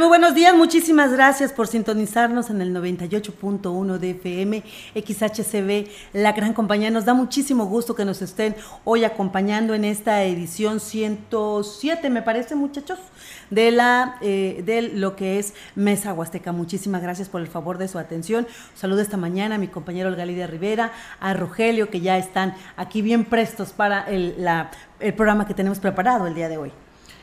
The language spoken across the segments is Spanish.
Muy buenos días. Muchísimas gracias por sintonizarnos en el 98.1 de FM, XHCB, la gran compañía. Nos da muchísimo gusto que nos estén hoy acompañando en esta edición 107, me parece, muchachos, de, la, eh, de lo que es Mesa Huasteca. Muchísimas gracias por el favor de su atención. Saludo esta mañana a mi compañero Olga Rivera, a Rogelio, que ya están aquí bien prestos para el programa que tenemos preparado el día de hoy.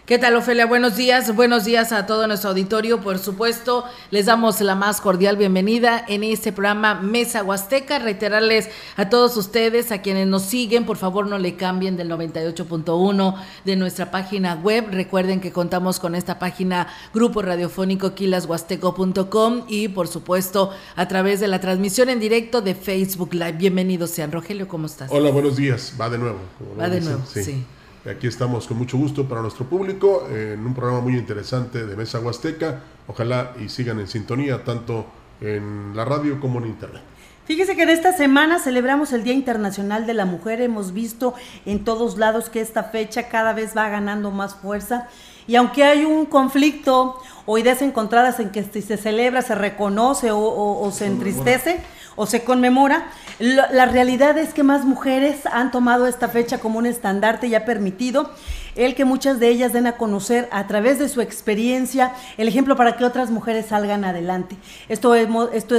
¿Qué tal, Ofelia? Buenos días. Buenos días a todo nuestro auditorio. Por supuesto, les damos la más cordial bienvenida en este programa Mesa Huasteca. Reiterarles a todos ustedes, a quienes nos siguen, por favor no le cambien del 98.1 de nuestra página web. Recuerden que contamos con esta página Grupo Radiofónico quilashuasteco.com y, por supuesto, a través de la transmisión en directo de Facebook Live. Bienvenidos sean. Rogelio, ¿cómo estás? Hola, buenos días. Va de nuevo. Va de nuevo, sí. Aquí estamos con mucho gusto para nuestro público en un programa muy interesante de Mesa Huasteca. Ojalá y sigan en sintonía tanto en la radio como en internet. Fíjese que en esta semana celebramos el Día Internacional de la Mujer. Hemos visto en todos lados que esta fecha cada vez va ganando más fuerza. Y aunque hay un conflicto o ideas encontradas en que si se celebra, se reconoce o se entristece, o se conmemora. La, realidad es que más mujeres han tomado esta fecha como un estandarte y ha permitido el que muchas de ellas den a conocer a través de su experiencia el ejemplo para que otras mujeres salgan adelante. Esto, es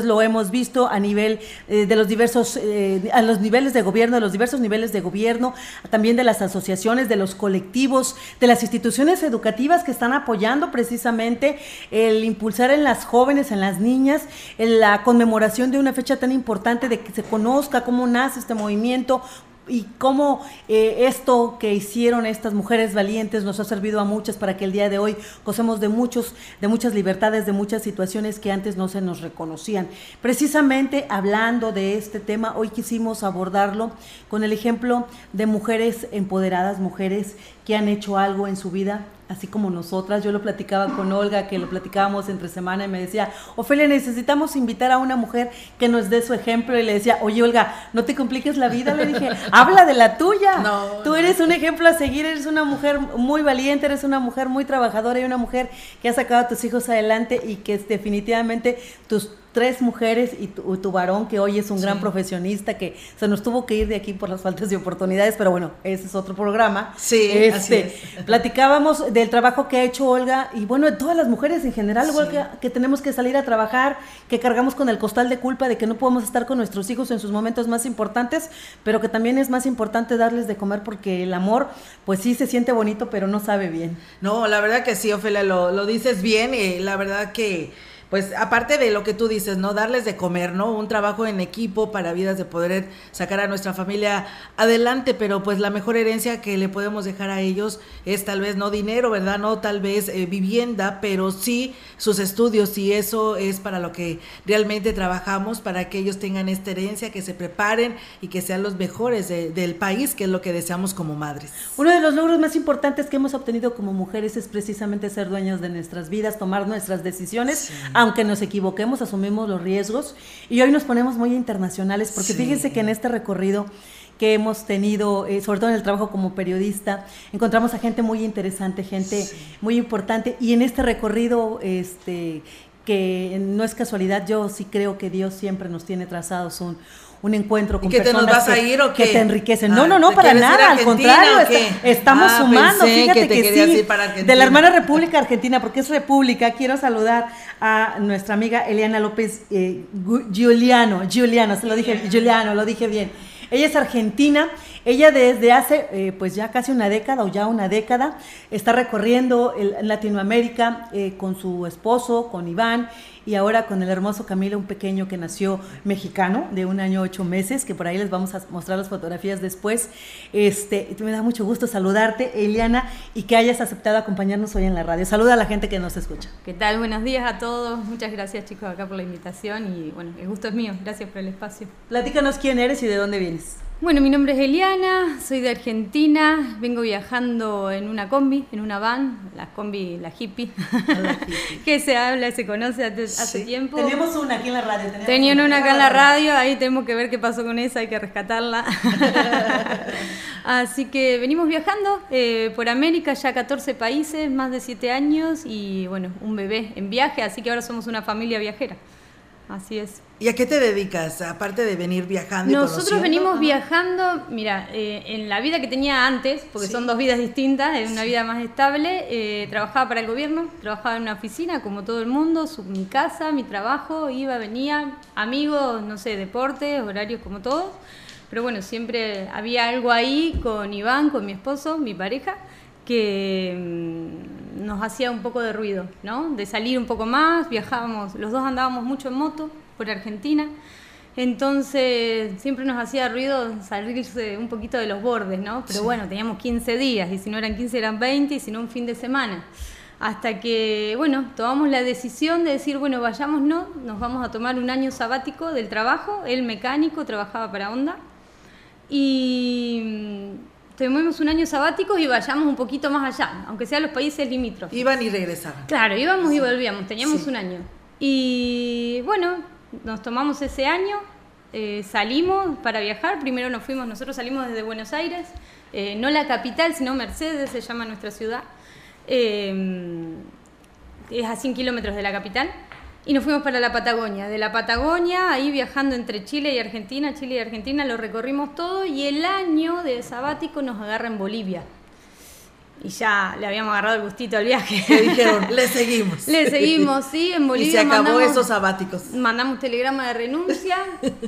lo hemos visto a nivel eh, de los diversos, eh, a los niveles de gobierno, de los diversos niveles de gobierno, también de las asociaciones, de los colectivos, de las instituciones educativas que están apoyando precisamente el impulsar en las jóvenes, en las niñas, en la conmemoración de una fecha tan importante de que se conozca cómo nace este movimiento, y cómo eh, esto que hicieron estas mujeres valientes nos ha servido a muchas para que el día de hoy gocemos de muchos, de muchas libertades, de muchas situaciones que antes no se nos reconocían. Precisamente hablando de este tema, hoy quisimos abordarlo con el ejemplo de mujeres empoderadas, mujeres que han hecho algo en su vida, así como nosotras. Yo lo platicaba con Olga, que lo platicábamos entre semana y me decía, Ofelia, necesitamos invitar a una mujer que nos dé su ejemplo. Y le decía, oye Olga, no te compliques la vida. Le dije, habla de la tuya. Tú eres un ejemplo a seguir, eres una mujer muy valiente, eres una mujer muy trabajadora y una mujer que ha sacado a tus hijos adelante y que definitivamente tus tres mujeres y tu, varón, que hoy es un gran profesionista, que se nos tuvo que ir de aquí por las faltas de oportunidades, pero bueno, ese es otro programa. Sí, este, Platicábamos del trabajo que ha hecho Olga y bueno, de todas las mujeres en general, que, tenemos que salir a trabajar, que cargamos con el costal de culpa de que no podemos estar con nuestros hijos en sus momentos más importantes, pero que también es más importante darles de comer porque el amor, pues sí se siente bonito, pero no sabe bien. No, la verdad que sí, Ofelia, lo, lo dices bien, y la verdad que pues aparte de lo que tú dices, ¿no? Darles de comer, ¿no? Un trabajo en equipo para vidas de poder sacar a nuestra familia adelante, pero pues la mejor herencia que le podemos dejar a ellos es tal vez no dinero, ¿verdad? No tal vez eh, vivienda, pero sí sus estudios y eso es para lo que realmente trabajamos, para que ellos tengan esta herencia, que se preparen y que sean los mejores del país, que es lo que deseamos como madres. Uno de los logros más importantes que hemos obtenido como mujeres es precisamente ser dueñas de nuestras vidas, tomar nuestras decisiones aunque nos equivoquemos, asumimos los riesgos. Y hoy nos ponemos muy internacionales, porque fíjense que en este recorrido que hemos tenido, eh, sobre todo en el trabajo como periodista, encontramos a gente muy interesante, gente muy importante, y en este recorrido, este, que no es casualidad, yo sí creo que Dios siempre nos tiene trazados un un encuentro con ¿Y que te nos vas a ir o qué? que te enriquecen. no, no, no, para nada, al contrario, estamos ah, sumando, fíjate que, sí, de la hermana República Argentina, porque es República, quiero saludar a nuestra amiga Eliana López eh, Giuliano, Giuliano, se lo dije, Giuliano, lo dije bien. Ella es argentina, ella desde hace eh, pues ya casi una década o ya una década está recorriendo el, Latinoamérica eh, con su esposo, con Iván y ahora con el hermoso Camilo, un pequeño que nació mexicano de un año ocho meses, que por ahí les vamos a mostrar las fotografías después. Este, me da mucho gusto saludarte, Eliana, y que hayas aceptado acompañarnos hoy en la radio. Saluda a la gente que nos escucha. ¿Qué tal? Buenos días a todos. Muchas gracias chicos acá por la invitación y bueno, el gusto es mío. Gracias por el espacio. Platícanos quién eres y de dónde vienes. Bueno, mi nombre es Eliana, soy de Argentina, vengo viajando en una combi, en una van, la combi, la hippie, que se habla, se conoce hace, tiempo. Teníamos una aquí en la radio. Tenían una acá en la radio, ahí tenemos que ver qué pasó con esa, hay que rescatarla. Así que venimos viajando eh, por América, ya 14 países, más de 7 años y bueno, un bebé en viaje, así que ahora somos una familia viajera. Así es. ¿Y a qué te dedicas, aparte de venir viajando? Nosotros venimos viajando, mira, eh, en la vida que tenía antes, porque son dos vidas distintas, en una vida más estable, eh, trabajaba para el gobierno, trabajaba en una oficina como todo el mundo, mi casa, mi trabajo, iba, venía, amigos, no sé, deportes, horarios como todos, pero bueno, siempre había algo ahí con Iván, con mi esposo, mi pareja, que mm, nos hacía un poco de ruido, ¿no? De salir un poco más, viajábamos, los dos andábamos mucho en moto por Argentina, entonces siempre nos hacía ruido salirse un poquito de los bordes, ¿no? Pero bueno, teníamos 15 días y si no eran 15 eran 20 y si no un fin de semana. Hasta que, bueno, tomamos la decisión de decir, bueno, vayámonos, nos vamos a tomar un año sabático del trabajo, él mecánico, trabajaba para Honda, y tomemos un año sabático y vayamos un poquito más allá, aunque sean los países limítrofes. Iban y regresaban. Claro, íbamos y volvíamos, teníamos un año. Y bueno, nos tomamos ese año, eh, salimos para viajar, primero nos fuimos, nosotros salimos desde Buenos Aires, eh, no la capital, sino Mercedes se llama nuestra ciudad, eh, es a 100 kilómetros de la capital. Y nos fuimos para la Patagonia. De la Patagonia, ahí viajando entre Chile y Argentina, Chile y Argentina, lo recorrimos todo y el año de sabático nos agarra en Bolivia y ya le habíamos agarrado el gustito al viaje. Le dijeron, le seguimos. Le seguimos, sí, en Bolivia. Y se acabó esos sabáticos. Mandamos telegrama de renuncia,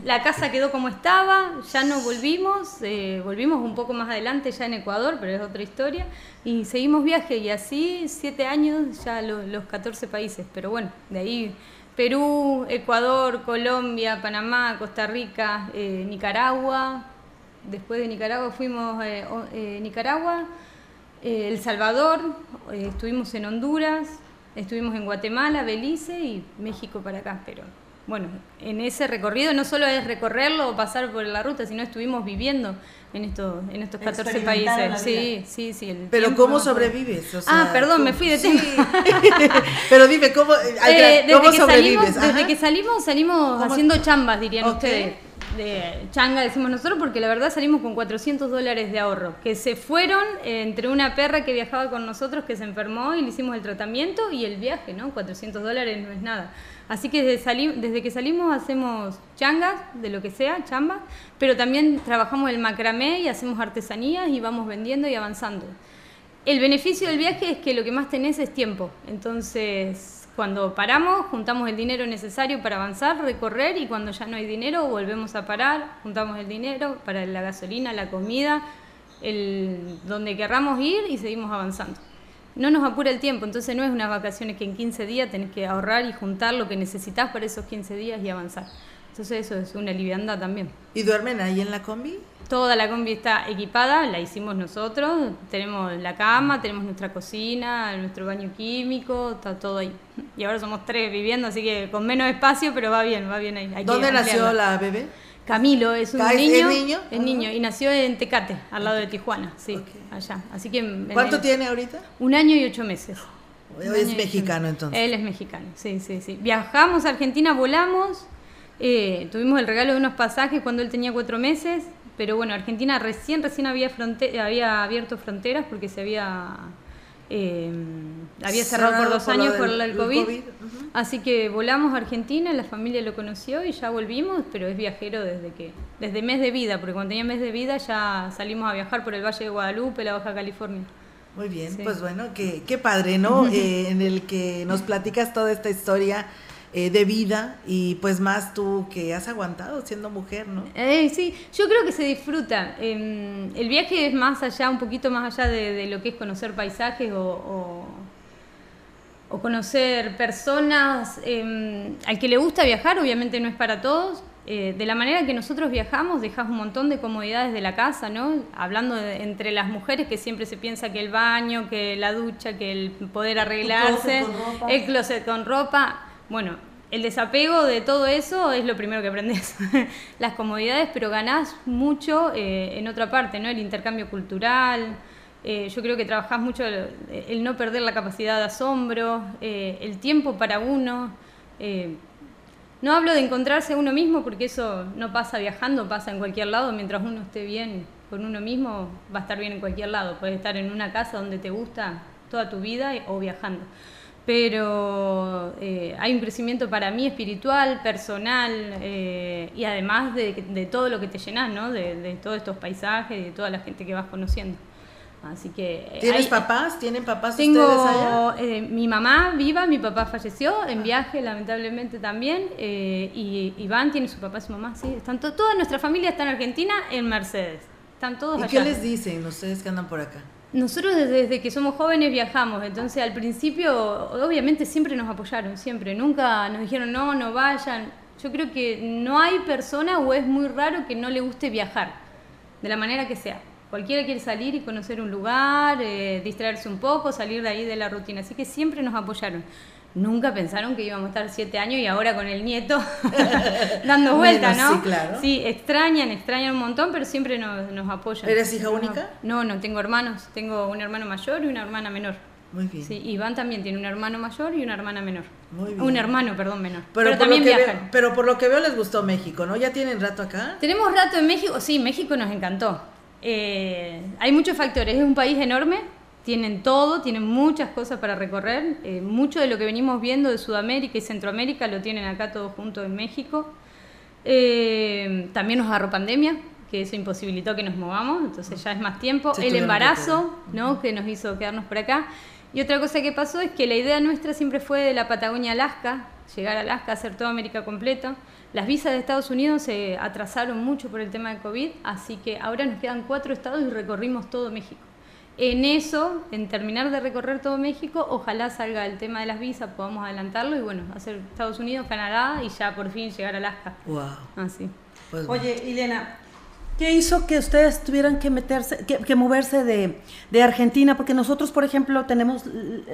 la casa quedó como estaba, ya no volvimos, eh, volvimos un poco más adelante ya en Ecuador, pero es otra historia, y seguimos viaje y así siete años ya los 14 países, pero bueno, de ahí Perú, Ecuador, Colombia, Panamá, Costa Rica, eh, Nicaragua, después de Nicaragua fuimos eh, Nicaragua, eh, El Salvador, eh, estuvimos en Honduras, estuvimos en Guatemala, Belice y México para acá, pero bueno, en ese recorrido no solo es recorrerlo o pasar por la ruta, sino estuvimos viviendo en estos, en estos 14 países. Sí, sí, sí. Pero ¿cómo sobrevives? ah, perdón, me fui de tema. Pero dime, ¿cómo, eh, ¿cómo sobrevives? desde que salimos, salimos haciendo chambas, dirían ustedes de changa, decimos nosotros, porque la verdad salimos con 400 dólares de ahorro, que se fueron entre una perra que viajaba con nosotros que se enfermó y le hicimos el tratamiento y el viaje, ¿no? 400 dólares no es nada. Así que desde, desde que salimos hacemos changas, de lo que sea, chambas, pero también trabajamos el macramé y hacemos artesanías y vamos vendiendo y avanzando. El beneficio del viaje es que lo que más tenés es tiempo, entonces cuando paramos, juntamos el dinero necesario para avanzar, recorrer y cuando ya no hay dinero, volvemos a parar, juntamos el dinero para la gasolina, la comida, el, donde querramos ir y seguimos avanzando. No nos apura el tiempo, entonces no es unas vacaciones que en 15 días tenés que ahorrar y juntar lo que necesitas para esos 15 días y avanzar. Entonces eso es una liviandad también. ¿Y duermen ahí en la combi? Toda la combi está equipada, la hicimos nosotros, tenemos la cama, tenemos nuestra cocina, nuestro baño químico, está todo ahí. Y ahora somos tres viviendo, así que con menos espacio, pero va bien, va bien ahí. ¿Dónde nació la bebé? Camilo es un niño, ¿Es niño? Es niño y nació en Tecate, al lado de Tijuana, sí, allá. Así que ¿Cuánto tiene ahorita? Un año y ocho meses. Él es mexicano entonces. Él es mexicano, sí, sí, sí. Viajamos a Argentina, volamos, eh, tuvimos el regalo de unos pasajes cuando él tenía cuatro meses, pero bueno, Argentina recién, recién había, había abierto fronteras porque se había, eh, había cerrado por dos años por el COVID. Así que volamos a Argentina, la familia lo conoció y ya volvimos, pero es viajero desde que, desde mes de vida, porque cuando tenía mes de vida ya salimos a viajar por el Valle de Guadalupe, la Baja California. Muy bien, pues bueno, qué, qué padre, ¿no? Eh, en el que nos platicas toda esta historia eh, de vida y pues más tú que has aguantado siendo mujer, ¿no? Eh, sí, yo creo que se disfruta. Em, el viaje es más allá, un poquito más allá de, lo que es conocer paisajes o, o, conocer personas. Em, al que le gusta viajar, obviamente no es para todos. Eh, de la manera que nosotros viajamos, dejas un montón de comodidades de la casa, ¿no? Hablando entre las mujeres que siempre se piensa que el baño, que la ducha, que el poder arreglarse, el closet con ropa bueno, el desapego de todo eso es lo primero que aprendes. Las comodidades, pero ganás mucho eh, en otra parte, ¿no? El intercambio cultural. Eh, yo creo que trabajás mucho el, no perder la capacidad de asombro, eh, el tiempo para uno. no hablo de encontrarse a uno mismo porque eso no pasa viajando, pasa en cualquier lado. Mientras uno esté bien con uno mismo, va a estar bien en cualquier lado. Puedes estar en una casa donde te gusta toda tu vida o viajando pero eh, hay un crecimiento para mí espiritual, personal eh, y además de, todo lo que te llenas, ¿no? De, todos estos paisajes, de toda la gente que vas conociendo. Así que eh, ¿Tienes papás? ¿Tienen papás tengo, ustedes allá? mi mamá viva, mi papá falleció en viaje lamentablemente también y Iván tiene su papá y su mamá, sí, están toda nuestra familia está en Argentina en Mercedes. Están todos ¿Y qué les dicen ustedes que andan por acá? Nosotros desde, que somos jóvenes viajamos, entonces al principio obviamente siempre nos apoyaron, siempre, nunca nos dijeron no, no vayan. Yo creo que no hay persona o es muy raro que no le guste viajar, de la manera que sea. Cualquiera quiere salir y conocer un lugar, eh, distraerse un poco, salir de ahí de la rutina, así que siempre nos apoyaron nunca pensaron que íbamos a estar siete años y ahora con el nieto dando vueltas, ¿no? Sí, claro. Sí, extrañan, extrañan un montón, pero siempre nos, nos apoyan. ¿Eres hija única? No, no, tengo hermanos. Tengo un hermano mayor y una hermana menor. Muy bien. Sí, Iván también tiene un hermano mayor y una hermana menor. Muy bien. Un hermano, perdón, menor. Pero, también viajan. pero por lo que veo les gustó México, ¿no? ¿Ya tienen rato acá? Tenemos rato en México. Sí, México nos encantó. Eh, hay muchos factores. Es un país enorme tienen todo, tienen muchas cosas para recorrer. Eh, mucho de lo que venimos viendo de Sudamérica y Centroamérica lo tienen acá todo junto en México. Eh, también nos agarró pandemia, que eso imposibilitó que nos movamos, entonces ya es más tiempo. El embarazo, ¿no? que nos hizo quedarnos por acá. Y otra cosa que pasó es que la idea nuestra siempre fue de la Patagonia Alaska, llegar a Alaska, hacer toda América completa. Las visas de Estados Unidos se atrasaron mucho por el tema de COVID, así que ahora nos quedan cuatro estados y recorrimos todo México en eso, en terminar de recorrer todo México, ojalá salga el tema de las visas, podamos adelantarlo y bueno, hacer Estados Unidos, Canadá y ya por fin llegar a Alaska. Wow. Así. Pues Oye, Elena, ¿qué hizo que ustedes tuvieran que meterse, que, moverse de, de, Argentina? Porque nosotros, por ejemplo, tenemos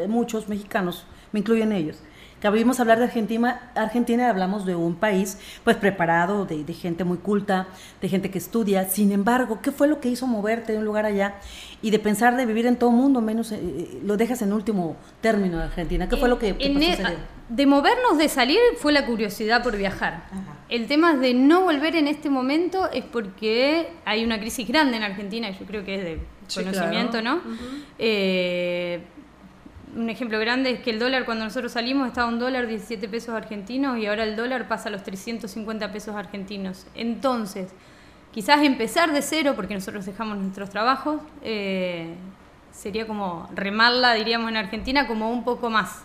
muchos mexicanos, me incluyen ellos, a hablar de Argentina, Argentina hablamos de un país pues preparado, de, gente muy culta, de gente que estudia. Sin embargo, ¿qué fue lo que hizo moverte de un lugar allá y de pensar de vivir en todo el mundo, menos eh, eh, lo dejas en último término de Argentina? ¿Qué fue lo que, pasó e, De movernos, de salir, fue la curiosidad por viajar. El tema de no volver en este momento es porque hay una crisis grande en Argentina, yo creo que es de conocimiento, ¿no? eh, un ejemplo grande es que el dólar cuando nosotros salimos estaba un dólar 17 pesos argentinos y ahora el dólar pasa a los 350 pesos argentinos. Entonces, quizás empezar de cero, porque nosotros dejamos nuestros trabajos, eh, sería como remarla, diríamos en Argentina, como un poco más.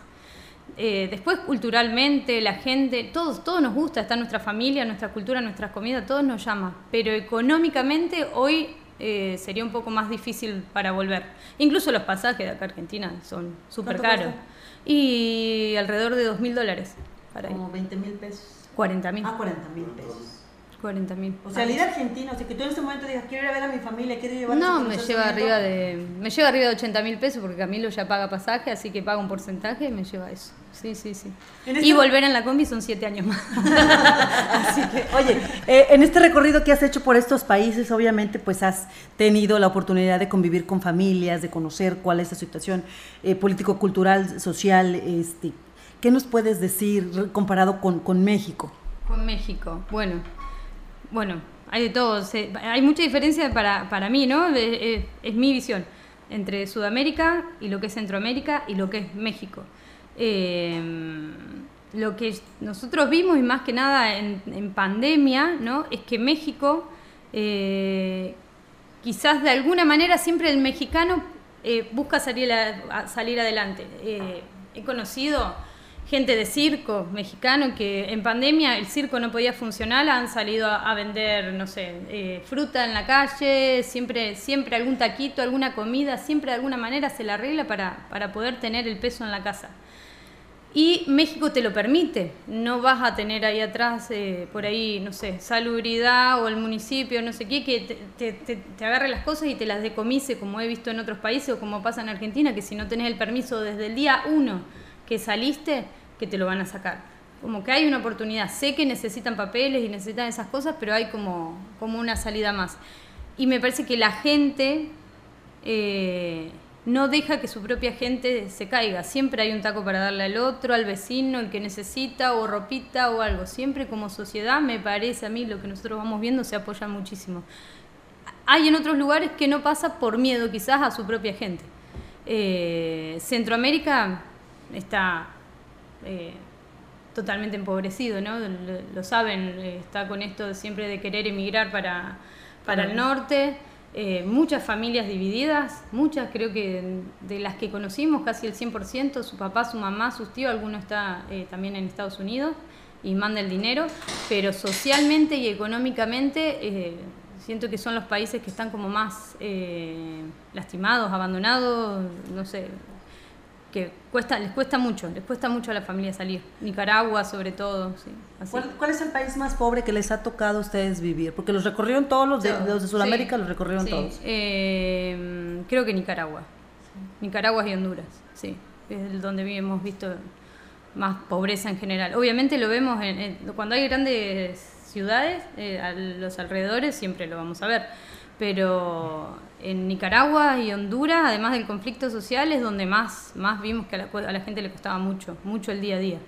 Eh, después culturalmente, la gente, todos, todo nos gusta, está nuestra familia, nuestra cultura, nuestras comidas, todos nos llama. Pero económicamente hoy eh, sería un poco más difícil para volver. Incluso los pasajes de acá a Argentina son súper caros. Y alrededor de dos mil dólares. Como 20 mil pesos. 40 mil. Ah, 40 mil pesos. 40 mil. O sea, al ir a Argentina, o sea, que tú en este momento digas, quiero ir a ver a mi familia, quiero llevar No, me lleva, arriba de, me lleva arriba de 80 mil pesos porque Camilo ya paga pasaje, así que paga un porcentaje y me lleva eso. Sí, sí, sí. Este y volver en la combi son 7 años más. así que, oye, eh, en este recorrido que has hecho por estos países, obviamente, pues has tenido la oportunidad de convivir con familias, de conocer cuál es la situación eh, político-cultural, social. Este, ¿Qué nos puedes decir comparado con, con México? Con México, bueno bueno, hay de todo. hay mucha diferencia para, para mí, ¿no? es, mi visión entre Sudamérica y lo que es Centroamérica y lo que es México. Em, lo que nosotros vimos y más que nada en, pandemia, ¿no? Es que México, eh, quizás de alguna manera siempre el mexicano eh, busca salir, salir adelante. Eh, he conocido gente de circo mexicano que en pandemia el circo no podía funcionar, han salido a, vender, no sé, eh, fruta en la calle, siempre, siempre algún taquito, alguna comida, siempre de alguna manera se la arregla para, para poder tener el peso en la casa. Y México te lo permite, no vas a tener ahí atrás, eh, por ahí, no sé, salubridad o el municipio, no sé qué, que te, agarre las cosas y te las decomise, como he visto en otros países o como pasa en Argentina, que si no tenés el permiso desde el día uno que saliste, que te lo van a sacar. como que hay una oportunidad. Sé que necesitan papeles y necesitan esas cosas, pero hay como, como una salida más. Y me parece que la gente eh, no deja que su propia gente se caiga. Siempre hay un taco para darle al otro, al vecino, el que necesita, o ropita o algo. Siempre como sociedad, me parece a mí, lo que nosotros vamos viendo, se apoya muchísimo. Hay en otros lugares que no pasa por miedo quizás a su propia gente. Eh, Centroamérica está eh, totalmente empobrecido, ¿no? Lo, saben, está con esto siempre de querer emigrar para, para el norte. Eh, muchas familias divididas, muchas creo que de las que conocimos, casi el 100%, su papá, su mamá, sus tíos, alguno está eh, también en Estados Unidos y manda el dinero, pero socialmente y económicamente eh, siento que son los países que están como más lastimados, abandonados, no sé, que cuesta, les cuesta mucho, les cuesta mucho a la familia salir. Nicaragua sobre todo, sí. ¿Cuál, es el país más pobre que les ha tocado a ustedes vivir? Porque los recorrieron todos los de, los de Sudamérica, los recorrieron todos. Eh, creo que Nicaragua. Nicaragua y Honduras, sí. Es donde hemos visto más pobreza en general. Obviamente lo vemos en, cuando hay grandes ciudades, eh, a los alrededores siempre lo vamos a ver pero en Nicaragua y Honduras, además del conflicto social, es donde más, más vimos que a la, gente le costaba mucho, mucho el día a día.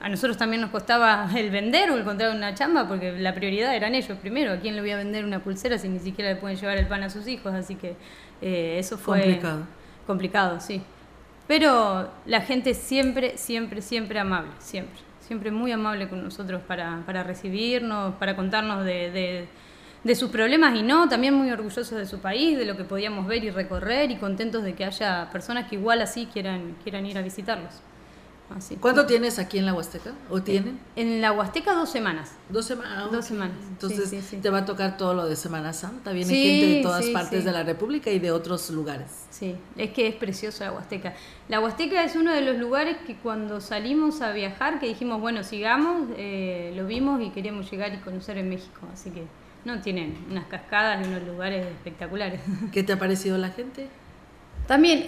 A nosotros también nos costaba el vender o encontrar una chamba, porque la prioridad eran ellos primero. ¿A quién le voy a vender una pulsera si ni siquiera le pueden llevar el pan a sus hijos? Así que eh, eso fue complicado. Complicado, sí. Pero la gente siempre, siempre, siempre amable, siempre. Siempre muy amable con nosotros para, para recibirnos, para contarnos de de sus problemas y no, también muy orgullosos de su país, de lo que podíamos ver y recorrer y contentos de que haya personas que igual así quieran, quieran ir a visitarlos. Así. ¿Cuánto tienes aquí en la Huasteca? ¿O tienen? En, la Huasteca dos semanas. Dos semanas. Dos semanas. Entonces te va a tocar todo lo de Semana Santa. Viene gente de todas partes de la República y de otros lugares. Sí, es que es precioso la Huasteca. La Huasteca es uno de los lugares que cuando salimos a viajar, que dijimos, bueno, sigamos, eh, lo vimos y queríamos llegar y conocer en México. Así que no, tienen unas cascadas y unos lugares espectaculares. ¿Qué te ha parecido la gente? También,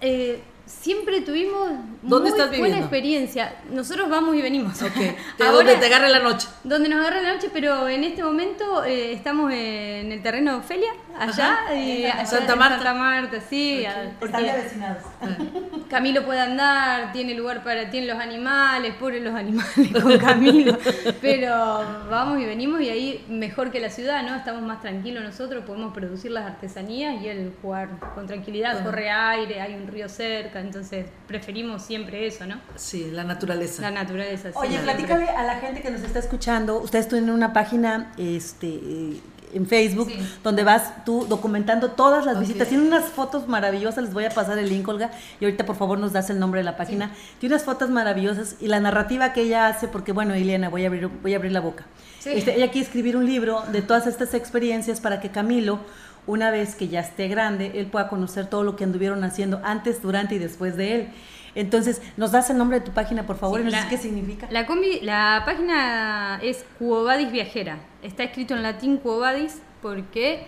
eh, siempre tuvimos muy buena experiencia. Nosotros vamos y venimos. Okay. ¿De te agarre la noche? Donde nos agarre la noche, pero en este momento eh, estamos en el terreno de Ofelia, allá, y Santa Marta. Santa Marta, sí. Están vecinados. Camilo puede andar, tiene lugar para, tiene los animales, pobres los animales con Camilo. pero vamos y venimos y ahí mejor que la ciudad, ¿no? Estamos más tranquilos nosotros, podemos producir las artesanías y él jugar con tranquilidad, corre aire, hay un río cerca entonces preferimos siempre eso, ¿no? Sí, la naturaleza. La naturaleza, sí. Oye, platícale a la gente que nos está escuchando, ustedes tienen una página este, en Facebook donde vas tú documentando todas las visitas. Tiene unas fotos maravillosas, les voy a pasar el link, Olga, y ahorita por favor nos das el nombre de la página. Tiene unas fotos maravillosas y la narrativa que ella hace, porque bueno, Ileana, voy a abrir, voy a abrir la boca. Este, ella quiere escribir un libro de todas estas experiencias para que Camilo una vez que ya esté grande, él pueda conocer todo lo que anduvieron haciendo antes, durante y después de él. Entonces, ¿nos das el nombre de tu página, por favor? y qué significa. La, la página es Cuobadis Viajera. Está escrito en latín Cuobadis porque,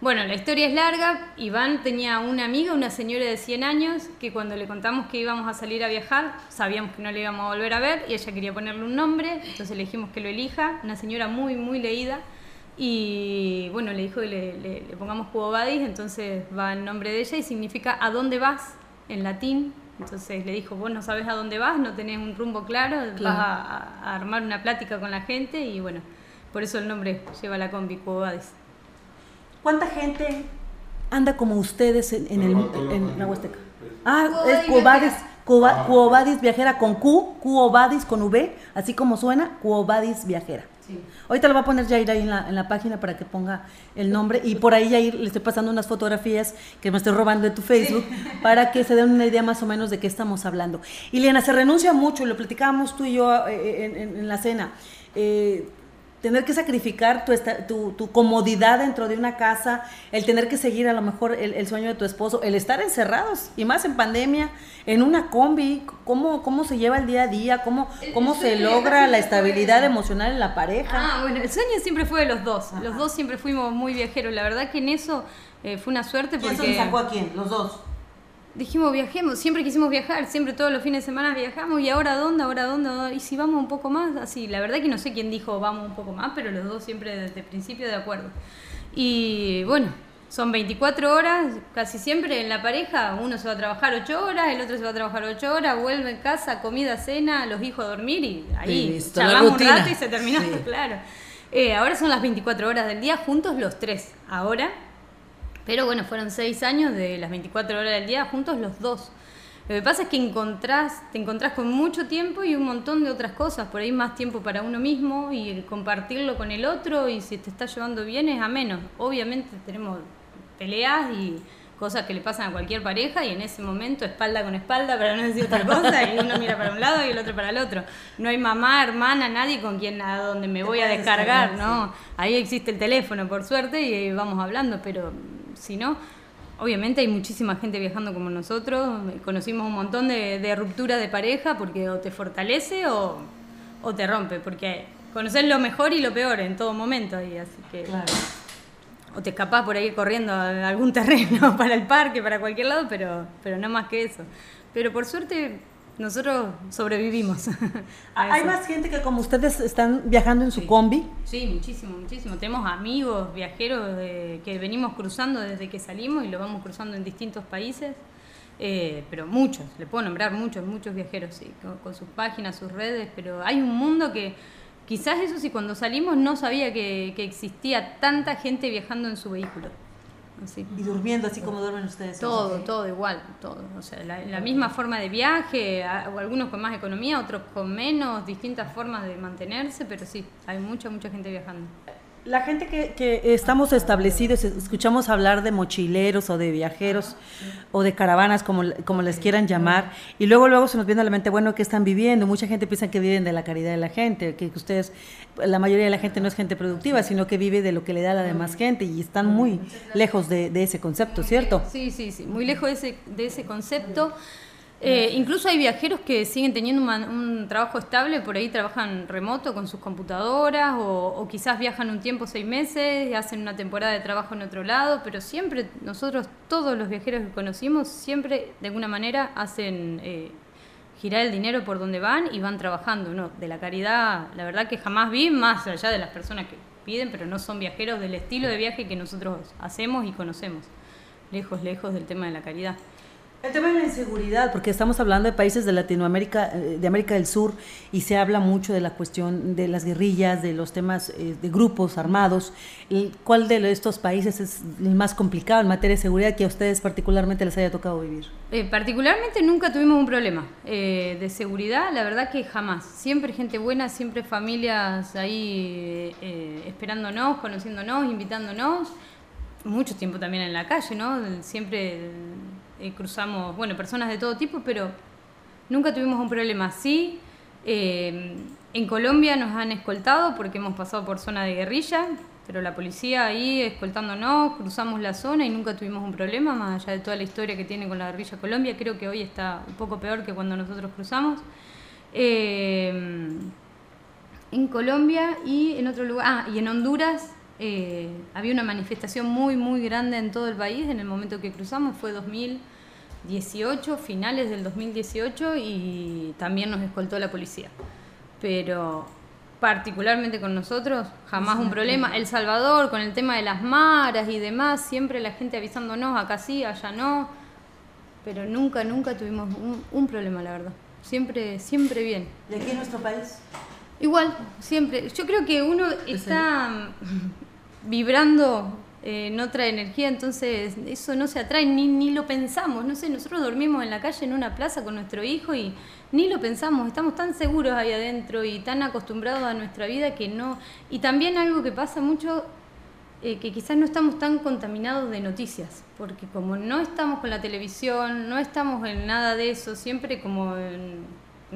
bueno, la historia es larga. Iván tenía una amiga, una señora de 100 años, que cuando le contamos que íbamos a salir a viajar, sabíamos que no le íbamos a volver a ver y ella quería ponerle un nombre. Entonces le dijimos que lo elija. Una señora muy, muy leída. Y bueno, le dijo que le, pongamos Cubo entonces va el nombre de ella y significa ¿a dónde vas? en latín. Entonces le dijo, vos no sabes a dónde vas, no tenés un rumbo claro, vas a, armar una plática con la gente y bueno, por eso el nombre lleva la combi, Cubo ¿Cuánta gente anda como ustedes en, el, en la Huasteca? Ah, es Cuobadis, Cuobadis Viajera con Q, Cuobadis con V, así como suena, Cuobadis Viajera. Ahorita lo va a poner Jair ahí en la, en la página para que ponga el nombre. Y por ahí Jair le estoy pasando unas fotografías que me estoy robando de tu Facebook para que se den una idea más o menos de qué estamos hablando. Y Liana, se renuncia mucho, lo platicábamos tú y yo eh, en, en, la cena. Eh, tener que sacrificar tu, tu, comodidad dentro de una casa, el tener que seguir a lo mejor el, sueño de tu esposo, el estar encerrados y más en pandemia, en una combi, cómo, cómo se lleva el día a día, cómo, cómo se logra la estabilidad emocional en la pareja. Ah, bueno, el sueño siempre fue de los dos, los dos siempre fuimos muy viajeros, la verdad que en eso eh, fue una suerte porque... ¿Quién sacó a quién? Los dos. Dijimos viajemos, siempre quisimos viajar, siempre todos los fines de semana viajamos y ahora dónde, ahora dónde, y si vamos un poco más, así, la verdad que no sé quién dijo vamos un poco más, pero los dos siempre desde el principio de acuerdo. Y bueno, son 24 horas, casi siempre en la pareja, uno se va a trabajar 8 horas, el otro se va a trabajar 8 horas, vuelve en casa, comida, cena, los hijos a dormir y ahí charlamos un rato y se terminó, claro. Eh, ahora son las 24 horas del día, juntos los tres, ahora pero bueno, fueron seis años de las 24 horas del día juntos los dos. Lo que pasa es que encontrás, te encontrás con mucho tiempo y un montón de otras cosas, por ahí más tiempo para uno mismo y compartirlo con el otro y si te está llevando bien es a menos. Obviamente tenemos peleas y cosas que le pasan a cualquier pareja y en ese momento espalda con espalda para no decir otra cosa y uno mira para un lado y el otro para el otro. No hay mamá, hermana, nadie con quien a donde me voy a descargar, ¿no? Ahí existe el teléfono por suerte y vamos hablando, pero si no, obviamente hay muchísima gente viajando como nosotros, conocimos un montón de, de rupturas de pareja porque o te fortalece o, te rompe, porque conocer lo mejor y lo peor en todo momento ahí, así que... O te escapás por ahí corriendo a algún terreno para el parque, para cualquier lado, pero, pero no más que eso. Pero por suerte nosotros sobrevivimos. ¿Hay más gente que como ustedes están viajando en su combi? Sí, muchísimo, muchísimo. Tenemos amigos, viajeros que venimos cruzando desde que salimos y lo vamos cruzando en distintos países. Eh, pero muchos, le puedo nombrar muchos, muchos viajeros, sí, con, sus páginas, sus redes, pero hay un mundo que quizás eso sí, cuando salimos no sabía que existía tanta gente viajando en su vehículo. Y durmiendo así como duermen ustedes. Todo, todo igual, todo. O sea, la, misma forma de viaje, algunos con más economía, otros con menos, distintas formas de mantenerse, pero sí, hay mucha, mucha gente viajando la gente que, estamos establecidos, escuchamos hablar de mochileros o de viajeros o de caravanas, como, como les quieran llamar, y luego luego se nos viene a la mente, bueno, ¿qué están viviendo? Mucha gente piensa que viven de la caridad de la gente, que ustedes, la mayoría de la gente no es gente productiva, sino que vive de lo que le da a la demás gente, y están muy lejos de, ese concepto, ¿cierto? Sí, sí, sí, muy lejos de ese, de ese concepto. Eh, incluso hay viajeros que siguen teniendo un, trabajo estable, por ahí trabajan remoto con sus computadoras o, quizás viajan un tiempo, seis meses, hacen una temporada de trabajo en otro lado, pero siempre nosotros, todos los viajeros que conocimos, siempre de alguna manera hacen eh, girar el dinero por donde van y van trabajando. ¿no? De la caridad, la verdad que jamás vi, más allá de las personas que piden, pero no son viajeros del estilo de viaje que nosotros hacemos y conocemos. Lejos, lejos del tema de la caridad. El tema de la inseguridad, porque estamos hablando de países de Latinoamérica, eh, de América del Sur, y se habla mucho de la cuestión de las guerrillas, de los temas eh, de grupos armados. ¿Cuál de estos países es el más complicado en materia de seguridad que a ustedes particularmente les haya tocado vivir? Eh, particularmente nunca tuvimos un problema de seguridad, la verdad que jamás. Siempre gente buena, siempre familias ahí esperándonos, conociéndonos, invitándonos. Mucho tiempo también en la calle, ¿no? Siempre eh, cruzamos, bueno, personas de todo tipo, pero nunca tuvimos un problema así. Eh, en Colombia nos han escoltado porque hemos pasado por zona de guerrilla, pero la policía ahí escoltándonos, cruzamos la zona y nunca tuvimos un problema, más allá de toda la historia que tiene con la guerrilla Colombia, creo que hoy está un poco peor que cuando nosotros cruzamos. Eh, en Colombia y en otro lugar, ah, y en Honduras había una manifestación muy, muy grande en todo el país en el momento que cruzamos, fue 2000. 18, finales del 2018, y también nos escoltó la policía. Pero particularmente con nosotros, jamás un problema. El Salvador, con el tema de las maras y demás, siempre la gente avisándonos, acá sí, allá no, pero nunca, nunca tuvimos un, problema, la verdad. Siempre, siempre bien. ¿Y aquí en nuestro país? Igual, siempre. Yo creo que uno está vibrando en otra energía, entonces eso no se atrae, ni, ni lo pensamos, no sé, nosotros dormimos en la calle en una plaza con nuestro hijo y ni lo pensamos, estamos tan seguros ahí adentro y tan acostumbrados a nuestra vida que no, y también algo que pasa mucho, eh, que quizás no estamos tan contaminados de noticias, porque como no estamos con la televisión, no estamos en nada de eso, siempre como en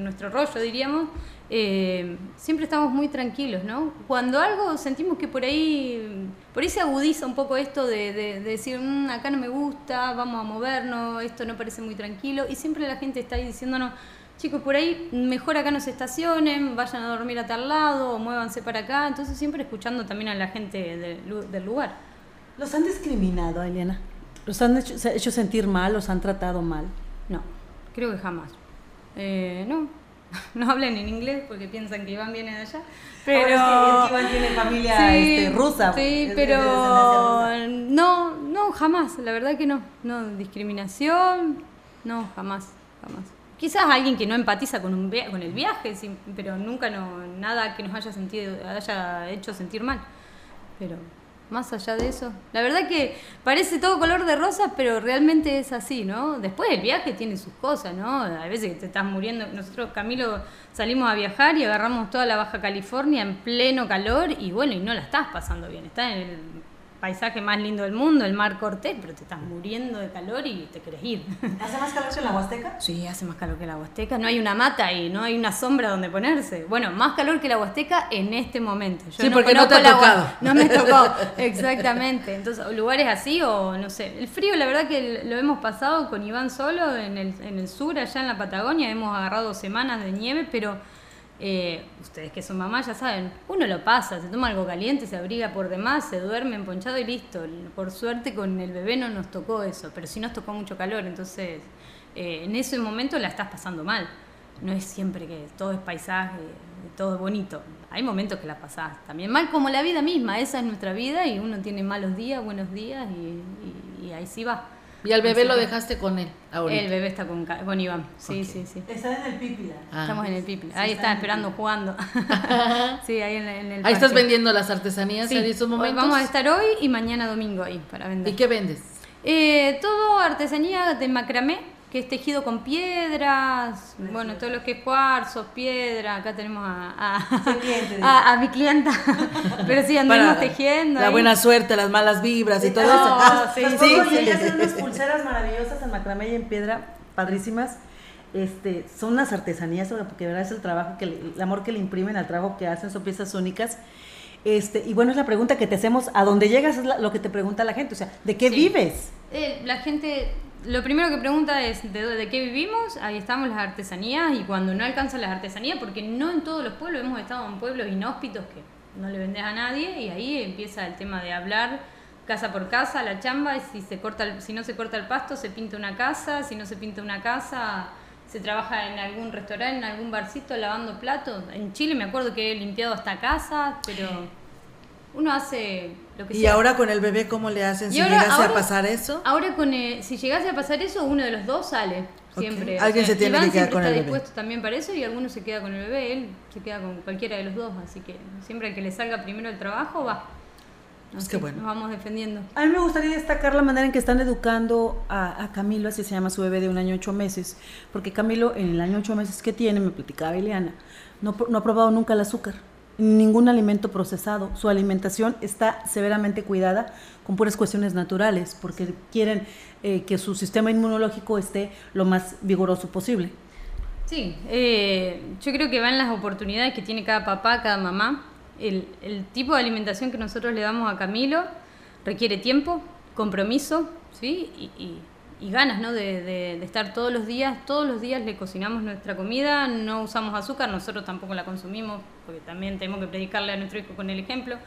nuestro rollo diríamos, eh, siempre estamos muy tranquilos, ¿no? Cuando algo sentimos que por ahí, por ahí se agudiza un poco esto de, decir, mm, acá no me gusta, vamos a movernos, esto no parece muy tranquilo, y siempre la gente está ahí diciéndonos, chicos, por ahí mejor acá no se estacionen, vayan a dormir a tal lado, o muévanse para acá, entonces siempre escuchando también a la gente del lugar. ¿Los han discriminado, Eliana? ¿Los han hecho, hecho sentir mal? ¿Los han tratado mal? No, creo que jamás. Eh, no, no hablan en inglés porque piensan que Iván viene de allá. Pero Iván tiene familia este, rusa. Sí, pero no, no, jamás. La verdad que no. No, discriminación, no, jamás, jamás. Quizás alguien que no empatiza con, un con el viaje, pero nunca no, nada que nos haya, sentido, haya hecho sentir mal. Pero más allá de eso. La verdad que parece todo color de rosa, pero realmente es así, ¿no? Después el viaje tiene sus cosas, ¿no? A veces que te estás muriendo. Nosotros, Camilo, salimos a viajar y agarramos toda la Baja California en pleno calor y bueno, y no la estás pasando bien. Estás en el paisaje más lindo del mundo, el mar Cortés, pero te estás muriendo de calor y te querés ir. ¿Hace más calor que la Huasteca? Sí, hace más calor que la Huasteca. No hay una mata y no hay una sombra donde ponerse. Bueno, más calor que la Huasteca en este momento. sí, porque no te ha tocado. No me tocó, exactamente. Entonces, lugares así o no sé. El frío, la verdad que lo hemos pasado con Iván solo en el, en el sur, allá en la Patagonia. Hemos agarrado semanas de nieve, pero eh, ustedes que son mamás ya saben, uno lo pasa, se toma algo caliente, se abriga por demás, se duerme emponchado y listo. Por suerte con el bebé no nos tocó eso, pero sí nos tocó mucho calor, entonces eh, en ese momento la estás pasando mal. No es siempre que todo es paisaje, todo es bonito. Hay momentos que la pasás también mal, como la vida misma, esa es nuestra vida y uno tiene malos días, buenos días y ahí sí va. ¿Y al bebé lo dejaste con él ahorita? El bebé está con, con Iván, sí, sí, sí. Está en el Pipila. Ah. Estamos en el Pipila. ahí está, esperando, jugando. sí, ahí en, el Ahí estás vendiendo las artesanías en esos momentos. vamos a estar hoy y mañana domingo ahí para vender. ¿Y qué vendes? Eh, todo artesanía de macramé que es tejido con piedras, bueno, todo lo que es cuarzo, piedra, acá tenemos a, a, mi clienta, pero sí, andamos tejiendo. La buena suerte, las malas vibras y todo eso. Sí, sí, sí. hacen unas pulseras maravillosas en macramé y en piedra, padrísimas. Este, son unas artesanías, porque de verdad es el trabajo, que el amor que le imprimen al trabajo que hacen, son piezas únicas. Este, y bueno, es la pregunta que te hacemos, ¿a dónde llegas? Es lo que te pregunta la gente, o sea, ¿de qué vives? Eh, la gente lo primero que pregunta es ¿de, qué vivimos, ahí estamos las artesanías y cuando no alcanzan las artesanías, porque no en todos los pueblos, hemos estado en pueblos inhóspitos que no le vendes a nadie y ahí empieza el tema de hablar casa por casa, la chamba, y si, se corta si no se corta el pasto, se pinta una casa, si no se pinta una casa, se trabaja en algún restaurante, en algún barcito lavando platos. En Chile me acuerdo que he limpiado hasta casa, pero uno hace lo que ¿Y ahora con el bebé cómo le hacen si llegase a pasar eso? Ahora con si llegase a pasar eso, uno de los dos sale. Siempre. Alguien se tiene que quedar con el bebé. está dispuesto también para eso y alguno se queda con el bebé, él se queda con cualquiera de los dos, así que siempre que le salga primero el trabajo va. Es que bueno. Nos vamos defendiendo. A mí me gustaría destacar la manera en que están educando a, Camilo, así se llama su bebé de un año ocho meses, porque Camilo en el año ocho meses que tiene, me platicaba Eliana, no, no ha probado nunca el azúcar ningún alimento procesado. Su alimentación está severamente cuidada con puras cuestiones naturales, porque quieren eh, que su sistema inmunológico esté lo más vigoroso posible. Sí, eh, yo creo que van las oportunidades que tiene cada papá, cada mamá. El, tipo de alimentación que nosotros le damos a Camilo requiere tiempo, compromiso, ¿sí? y ganas ¿no? De, de, estar todos los días, todos los días le cocinamos nuestra comida, no usamos azúcar, nosotros tampoco la consumimos, porque también tenemos que predicarle a nuestro hijo con el ejemplo.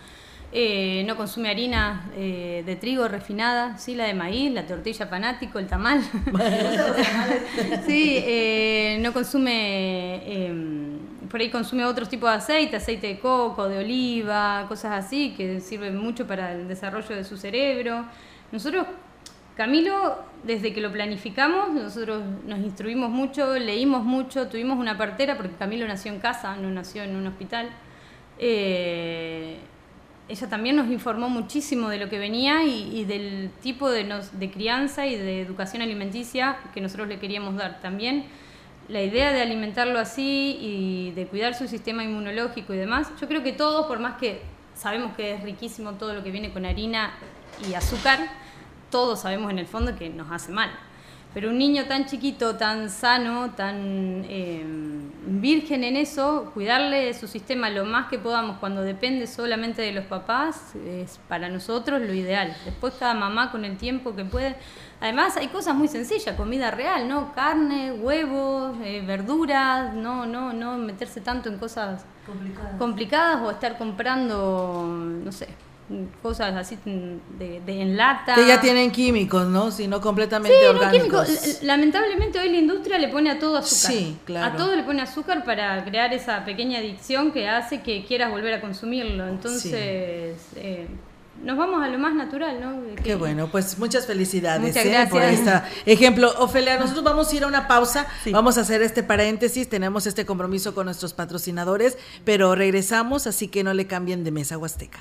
Eh, no consume harina eh, de trigo refinada, sí, la de maíz, la tortilla fanático, el tamal. sí, eh, no consume, em, por ahí consume otros tipos de aceite, aceite de coco, de oliva, cosas así, que sirven mucho para el desarrollo de su cerebro. Nosotros Camilo, desde que lo planificamos, nosotros nos instruimos mucho, leímos mucho, tuvimos una partera, porque Camilo nació en casa, no nació en un hospital. Eh, ella también nos informó muchísimo de lo que venía y, del tipo de, de, crianza y de educación alimenticia que nosotros le queríamos dar. También la idea de alimentarlo así y de cuidar su sistema inmunológico y demás, yo creo que todos, por más que sabemos que es riquísimo todo lo que viene con harina y azúcar, todos sabemos en el fondo que nos hace mal. Pero un niño tan chiquito, tan sano, tan eh, virgen en eso, cuidarle su sistema lo más que podamos cuando depende solamente de los papás es para nosotros lo ideal. Después cada mamá con el tiempo que puede. Además hay cosas muy sencillas, comida real, ¿no? Carne, huevos, eh, verduras, no, no, no meterse tanto en cosas complicadas. complicadas o estar comprando, no sé, cosas así de, de en lata. Que ya tienen químicos, ¿no? Sino completamente sí, orgánicos. químicos. Lamentablemente hoy la industria le pone a todo azúcar. Sí, claro. A todo le pone azúcar para crear esa pequeña adicción que hace que quieras volver a consumirlo. Entonces, eh, nos vamos a lo más natural, ¿no? Qué bueno, pues muchas felicidades ¿eh? por este ejemplo. Ofelia, nosotros vamos a ir a una pausa, vamos a hacer este paréntesis, tenemos este compromiso con nuestros patrocinadores, pero regresamos, así que no le cambien de mesa Huasteca.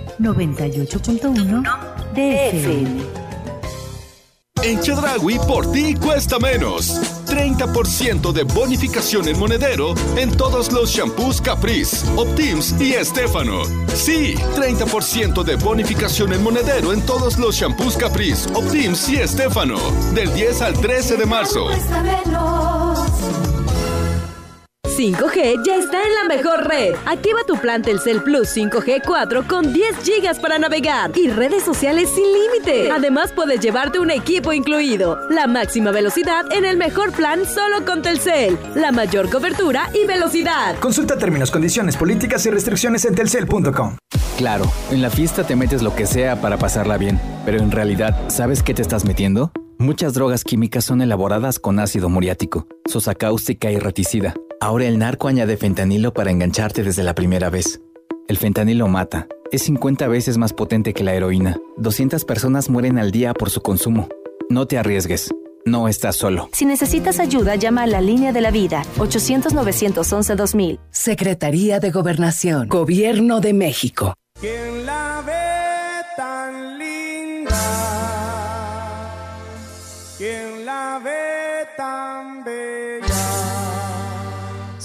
98.1 DFM. En Chedragui por ti cuesta menos. 30% de bonificación en monedero en todos los shampoos Caprice, Optims y Estefano. Sí, 30% de bonificación en monedero en todos los shampoos Caprice, Optims y Estefano. Del 10 al 13 de marzo. 5G ya está en la mejor red. Activa tu plan Telcel Plus 5G 4 con 10 GB para navegar y redes sociales sin límite. Además, puedes llevarte un equipo incluido. La máxima velocidad en el mejor plan solo con Telcel. La mayor cobertura y velocidad. Consulta términos, condiciones, políticas y restricciones en telcel.com. Claro, en la fiesta te metes lo que sea para pasarla bien, pero en realidad, ¿sabes qué te estás metiendo? Muchas drogas químicas son elaboradas con ácido muriático, sosa cáustica y reticida Ahora el narco añade fentanilo para engancharte desde la primera vez. El fentanilo mata. Es 50 veces más potente que la heroína. 200 personas mueren al día por su consumo. No te arriesgues. No estás solo. Si necesitas ayuda, llama a la línea de la vida 800-911-2000. Secretaría de Gobernación. Gobierno de México. ¿Quién la ve